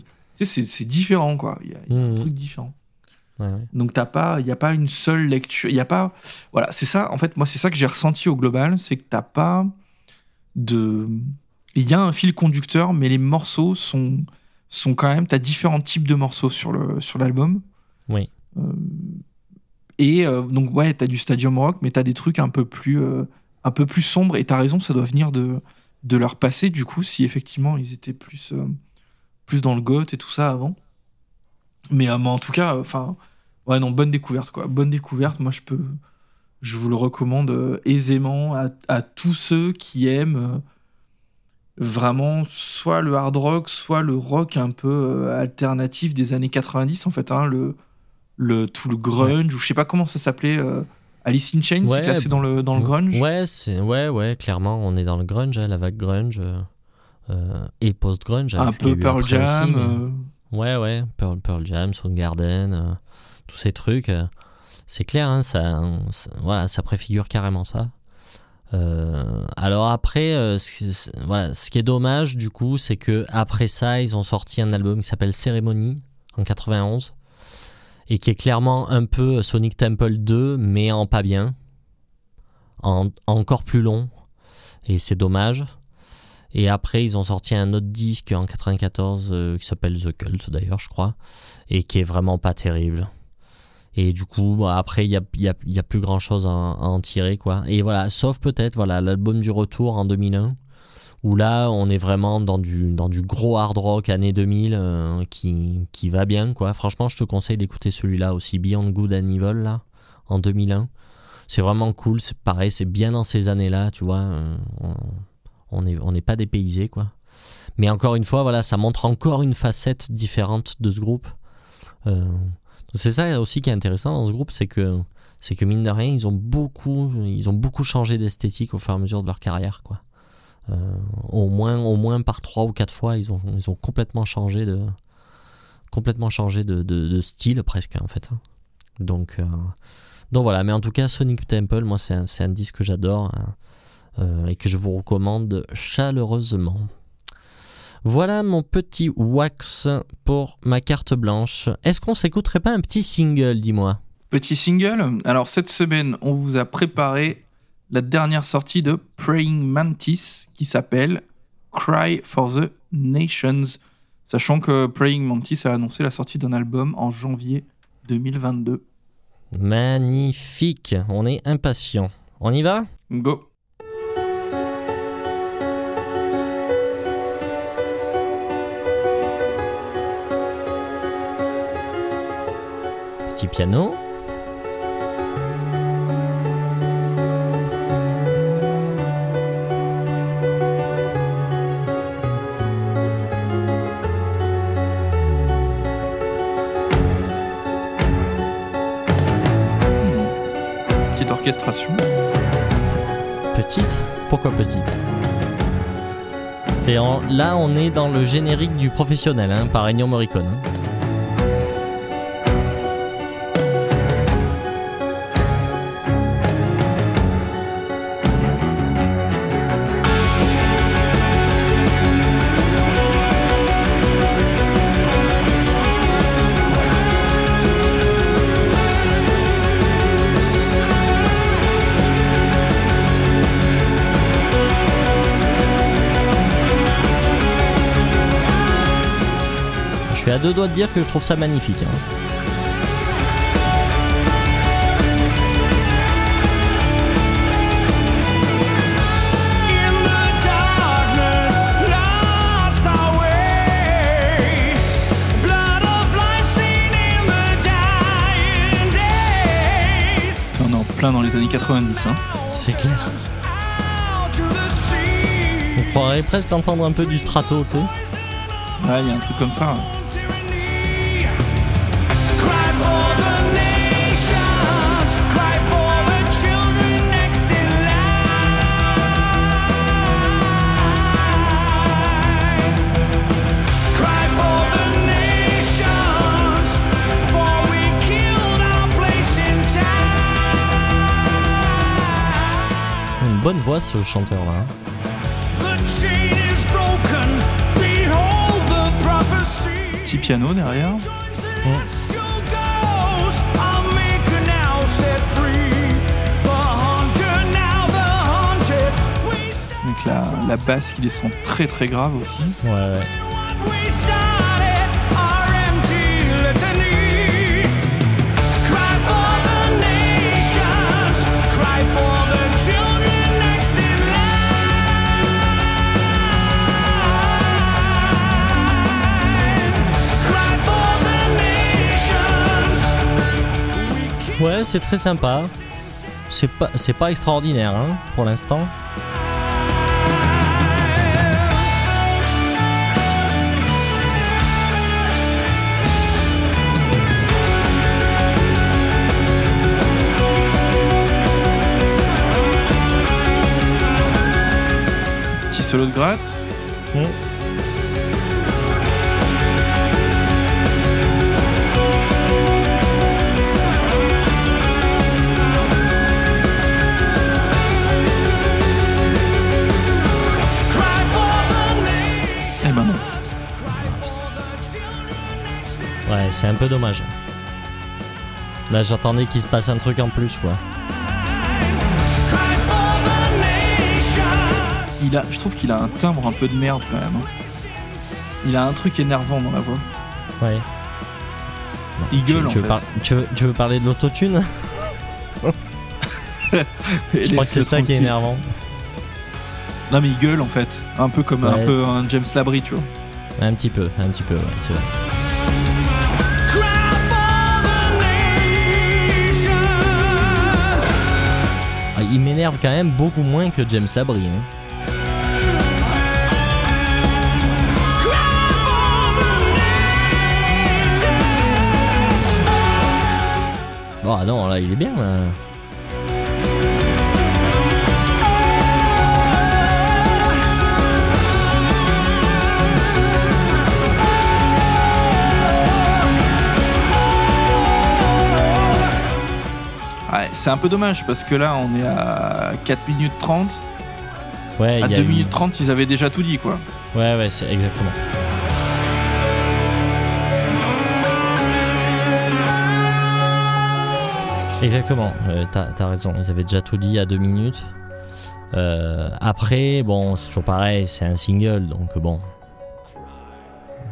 Tu sais, c'est différent, quoi. Il y a, un hmm. truc différent. Donc t'as pas, il n'y a pas une seule lecture, il y a pas, voilà, c'est ça. En fait, moi, c'est ça que j'ai ressenti au global, c'est que t'as pas de, il y a un fil conducteur, mais les morceaux sont sont quand même, t'as différents types de morceaux sur le sur l'album. Oui. Euh, et euh, donc ouais, t'as du stadium rock, mais t'as des trucs un peu plus euh, un peu plus sombres. Et t'as raison, ça doit venir de de leur passé du coup, si effectivement ils étaient plus plus dans le goth et tout ça avant. Mais, mais en tout cas, enfin Ouais, non, bonne découverte, quoi. Bonne découverte. Moi, je peux. Je vous le recommande euh, aisément à, tous ceux qui aiment euh, vraiment soit le hard rock, soit le rock un peu euh, alternatif des années 90, en fait. Hein, le, le, tout le grunge, ou je sais pas comment ça s'appelait. Alice in Chains, c'est classé dans le, dans le grunge Ouais, ouais, ouais, clairement, on est dans le grunge, hein, la vague grunge. Et post-grunge. Un peu Pearl Jam. Ouais, ouais, Pearl, Pearl Jam, Soundgarden tous ces trucs. Euh, c'est clair, hein, ça, voilà, ça préfigure carrément ça. Euh, alors après, euh, ce, voilà, ce qui est dommage du coup, c'est que après ça, ils ont sorti un album qui s'appelle Cérémonie en 91 et qui est clairement un peu Sonic Temple 2, mais en pas bien, en, encore plus long, et c'est dommage. Et après, ils ont sorti un autre disque en 94 qui s'appelle The Cult d'ailleurs, je crois, et qui est vraiment pas terrible. Et du coup, bah, après, il n'y a, y a, plus grand chose à, en tirer, quoi. Et voilà, sauf peut-être, voilà, l'album du retour en 2001, où là, on est vraiment dans du, gros hard rock année 2000 euh, qui, va bien, quoi. Franchement, je te conseille d'écouter celui-là aussi, Beyond Good and Evil, là, en 2001. C'est vraiment cool, c'est pareil, c'est bien dans ces années-là, tu vois. euh, on n'est on pas dépaysé, quoi. Mais encore une fois, voilà, ça montre encore une facette différente de ce groupe. Euh, c'est ça aussi qui est intéressant dans ce groupe, c'est que c'est que mine de rien, ils ont beaucoup, ils ont beaucoup changé d'esthétique au fur et à mesure de leur carrière, quoi. Euh, au moins, au moins par trois ou quatre fois, ils ont, ils ont complètement changé de, complètement changé de, de- style presque en fait. Donc, euh, donc voilà. Mais en tout cas, Sonic Temple, moi, c'est un, un disque que j'adore hein, euh, et que je vous recommande chaleureusement. Voilà mon petit wax pour ma carte blanche. Est-ce qu'on s'écouterait pas un petit single, dis-moi? Petit single? Alors cette semaine, on vous a préparé la dernière sortie de Praying Mantis qui s'appelle Cry for the Nations. Sachant que Praying Mantis a annoncé la sortie d'un album en janvier 2022. Magnifique, on est impatient. On y va? Go. Petit piano. Petite orchestration. Petite Pourquoi petite? C'est en- Là, on est dans le générique du professionnel, hein, par Ennio Morricone. hein. Suis à deux doigts de dire que je trouve ça magnifique. hein. On est en plein dans les années 90. hein. C'est clair. On croirait presque entendre un peu du strato, tu sais. Ouais, il y a un truc comme ça. Tyranny. Bonne voix, ce chanteur-là. hein. Petit piano derrière. Avec la, la basse qui descend très très grave aussi. Ouais, ouais. Ouais, c'est très sympa. C'est pas, c'est pas extraordinaire hein, pour l'instant. Petit solo de gratte. Eh C'est un peu dommage. Là, j'attendais qu'il se passe un truc en plus, quoi. Il a, je trouve qu'il a un timbre un peu de merde quand même. hein. Il a un truc énervant dans la voix. Ouais. Tu, en tu veux fait. par- tu veux- tu veux parler de l'autotune? Je crois que c'est ça qui est énervant. Non, mais Eagle, en fait. Un peu comme Ouais. un, peu un James Labrie, tu vois. Un petit peu, un petit peu, ouais, c'est vrai. Quand même beaucoup moins que James Labrie. hein. Ah non, là il est bien. Là. C'est un peu dommage parce que là, on est à 4 minutes 30. Ouais, À il y a 2 eu- minutes 30, ils avaient déjà tout dit, quoi. Ouais, ouais, c'est exactement. Exactement, euh, t'as as raison, ils avaient déjà tout dit à deux minutes. Euh, après, bon, c'est toujours pareil, c'est un single, donc bon,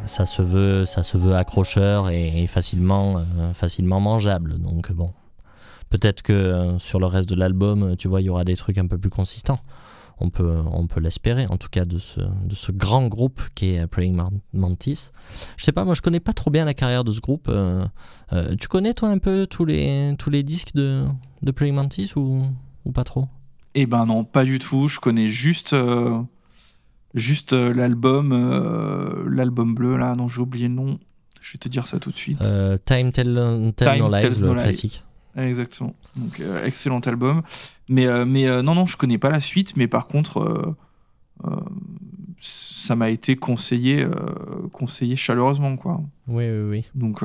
ça se veut, ça se veut accrocheur et, et facilement, euh, facilement mangeable, donc bon. Peut-être que euh, sur le reste de l'album, tu vois, il y aura des trucs un peu plus consistants. On peut, on peut l'espérer, en tout cas, de ce, de ce grand groupe qui est Praying Man- Mantis. Je sais pas, moi je connais pas trop bien la carrière de ce groupe. euh, euh, tu connais toi un peu tous les, tous les disques de, de Praying Mantis ou, ou pas trop? Eh ben non, pas du tout. Je connais juste, euh, juste euh, l'album, euh, l'album bleu là. Non, j'ai oublié le nom. Je vais te dire ça tout de suite. Euh, Time Tell, Tell Time No Lies, le No classique. Exactement. Donc euh, excellent album. Mais euh, mais euh, non non, je connais pas la suite. Mais par contre, ça m'a été conseillé, conseillé chaleureusement quoi. Oui, oui, oui. Donc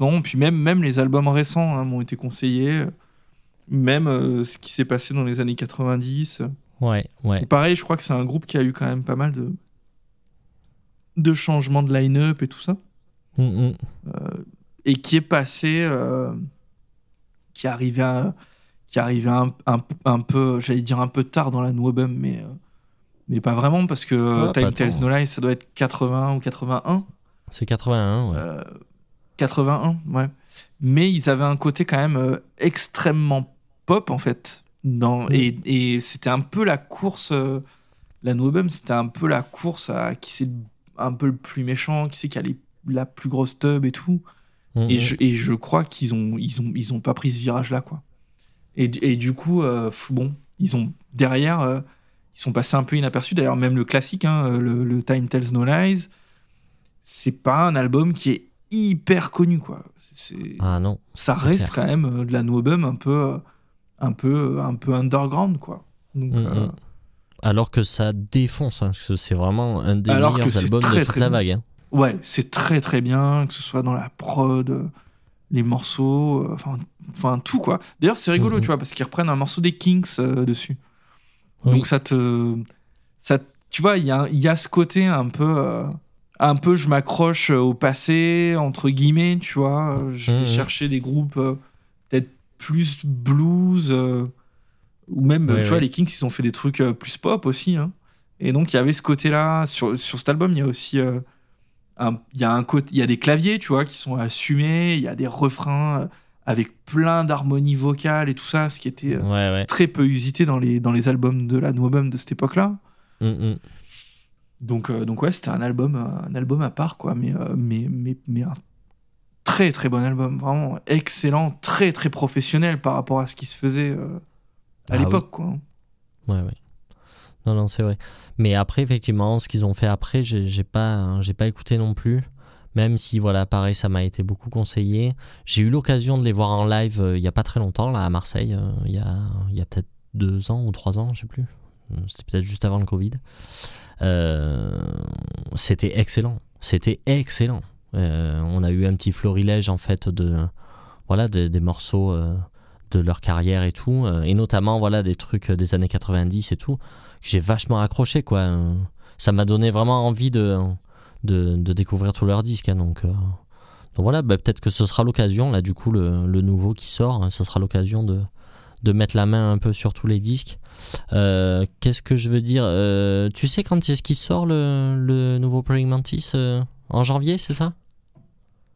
non. Puis même même les albums récents hein, m'ont été conseillés. Même ce qui s'est passé dans les années 90. Ouais, ouais. Et pareil, je crois que c'est un groupe qui a eu quand même pas mal de, de changements de line-up et tout ça. Mm, mm. Et qui est passé. Qui arrivait, à- qui arrivait un, un, un peu, j'allais dire un peu tard dans la New Album, mais, euh, mais pas vraiment, parce que Ah, Time tant. No Lies, ça doit être 80 ou 81. C'est 81, ouais. Euh, 81, ouais. Mais ils avaient un côté quand même euh, extrêmement pop, en fait. Dans. Et, et c'était un peu la course. euh, la No Album, c'était un peu la course à qui c'est un peu le plus méchant, qui c'est qui a les- la plus grosse tub et tout. Et, mm. je, et je crois qu'ils ont, ils ont, ils ont pas pris ce virage-là, quoi. Et, du- et du coup, euh, bon, ils ont derrière, euh, ils sont passés un peu inaperçus. D'ailleurs, même le classique, hein, le, le Time Tells No Lies, c'est pas un album qui est hyper connu, quoi. Ah non. ça reste clair. quand même euh, de la no album un peu, euh, un peu, un peu underground, quoi. Donc, euh, mm. Alors que ça défonce, hein, c'est vraiment un des Alors meilleurs albums très, de toute la vague. hein. Ouais, c'est très très bien, que ce soit dans la prod, euh, les morceaux, euh, enfin, enfin tout quoi. D'ailleurs, c'est rigolo, Mhm. tu vois, parce qu'ils reprennent un morceau des Kings euh, dessus. Oui. Donc ça te, ça, tu vois, il y a, y a ce côté un peu, euh, un peu, je m'accroche au passé entre guillemets, tu vois. euh, Je vais Mhm. chercher des groupes euh, peut-être plus blues ou même, Ouais, tu vois, les Kings, ils ont fait des trucs plus pop aussi. hein. Et donc il y avait ce côté-là sur sur cet album. Il y a aussi il y a un côté, il y a des claviers, tu vois, qui sont assumés. Il y a des refrains euh, avec plein d'harmonies vocales et tout ça, ce qui était euh, Ouais, ouais. très peu usité dans les, dans les albums de la New Album de cette époque-là. Mm, mm. Donc, euh, donc ouais, c'était un album, un album à part, quoi, mais, euh, mais, mais, mais un très très bon album, vraiment excellent, très très professionnel par rapport à ce qui se faisait euh, à Ah l'époque, quoi. Ouais, ouais. Non, non, c'est vrai. Mais après, effectivement, ce qu'ils ont fait après, j'ai pas, j'ai pas écouté non plus. Même si, voilà, pareil, ça m'a été beaucoup conseillé. J'ai eu l'occasion de les voir en live euh, il y a pas très longtemps, là, à Marseille. euh, il y a, y a peut-être deux ans ou trois ans, je sais plus. C'était peut-être juste avant le Covid. Euh, C'était excellent. C'était excellent. On a eu un petit florilège, en fait, de, voilà, de- des morceaux de leur carrière et tout. et notamment, voilà, des trucs des années 90 et tout j'ai vachement accroché quoi. Ça m'a donné vraiment envie de, de, de découvrir tous leurs disques. hein, donc, euh, donc voilà, bah, peut-être que ce sera l'occasion, là du coup le, le nouveau qui sort, hein, ce sera l'occasion de, de mettre la main un peu sur tous les disques. Euh, Qu'est-ce que je veux dire Euh, Tu sais quand est-ce qu'il sort le, le nouveau Praying Mantis En janvier, c'est ça?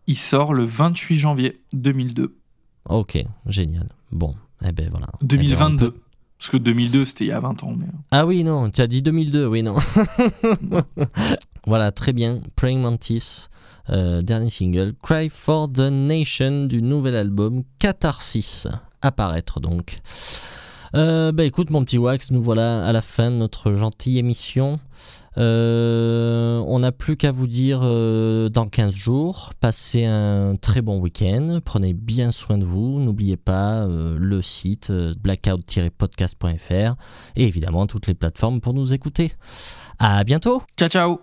Il sort le 28 janvier 2002. Ok, génial. Bon, eh ben voilà. Eh ben, 2022. Parce que 2002, c'était il y a 20 ans. Mais... Ah oui, non, tu as dit 2002, oui, non. voilà, très bien. Praying Mantis, euh, dernier single. Cry for the Nation du nouvel album Catharsis. Apparaître donc. Euh, bah écoute, mon petit Wax, nous voilà à la fin de notre gentille émission. Euh, on n'a plus qu'à vous dire euh, dans 15 jours. Passez un très bon week-end. Prenez bien soin de vous. N'oubliez pas euh, le site blackout-podcast.fr et évidemment toutes les plateformes pour nous écouter. À bientôt! Ciao, ciao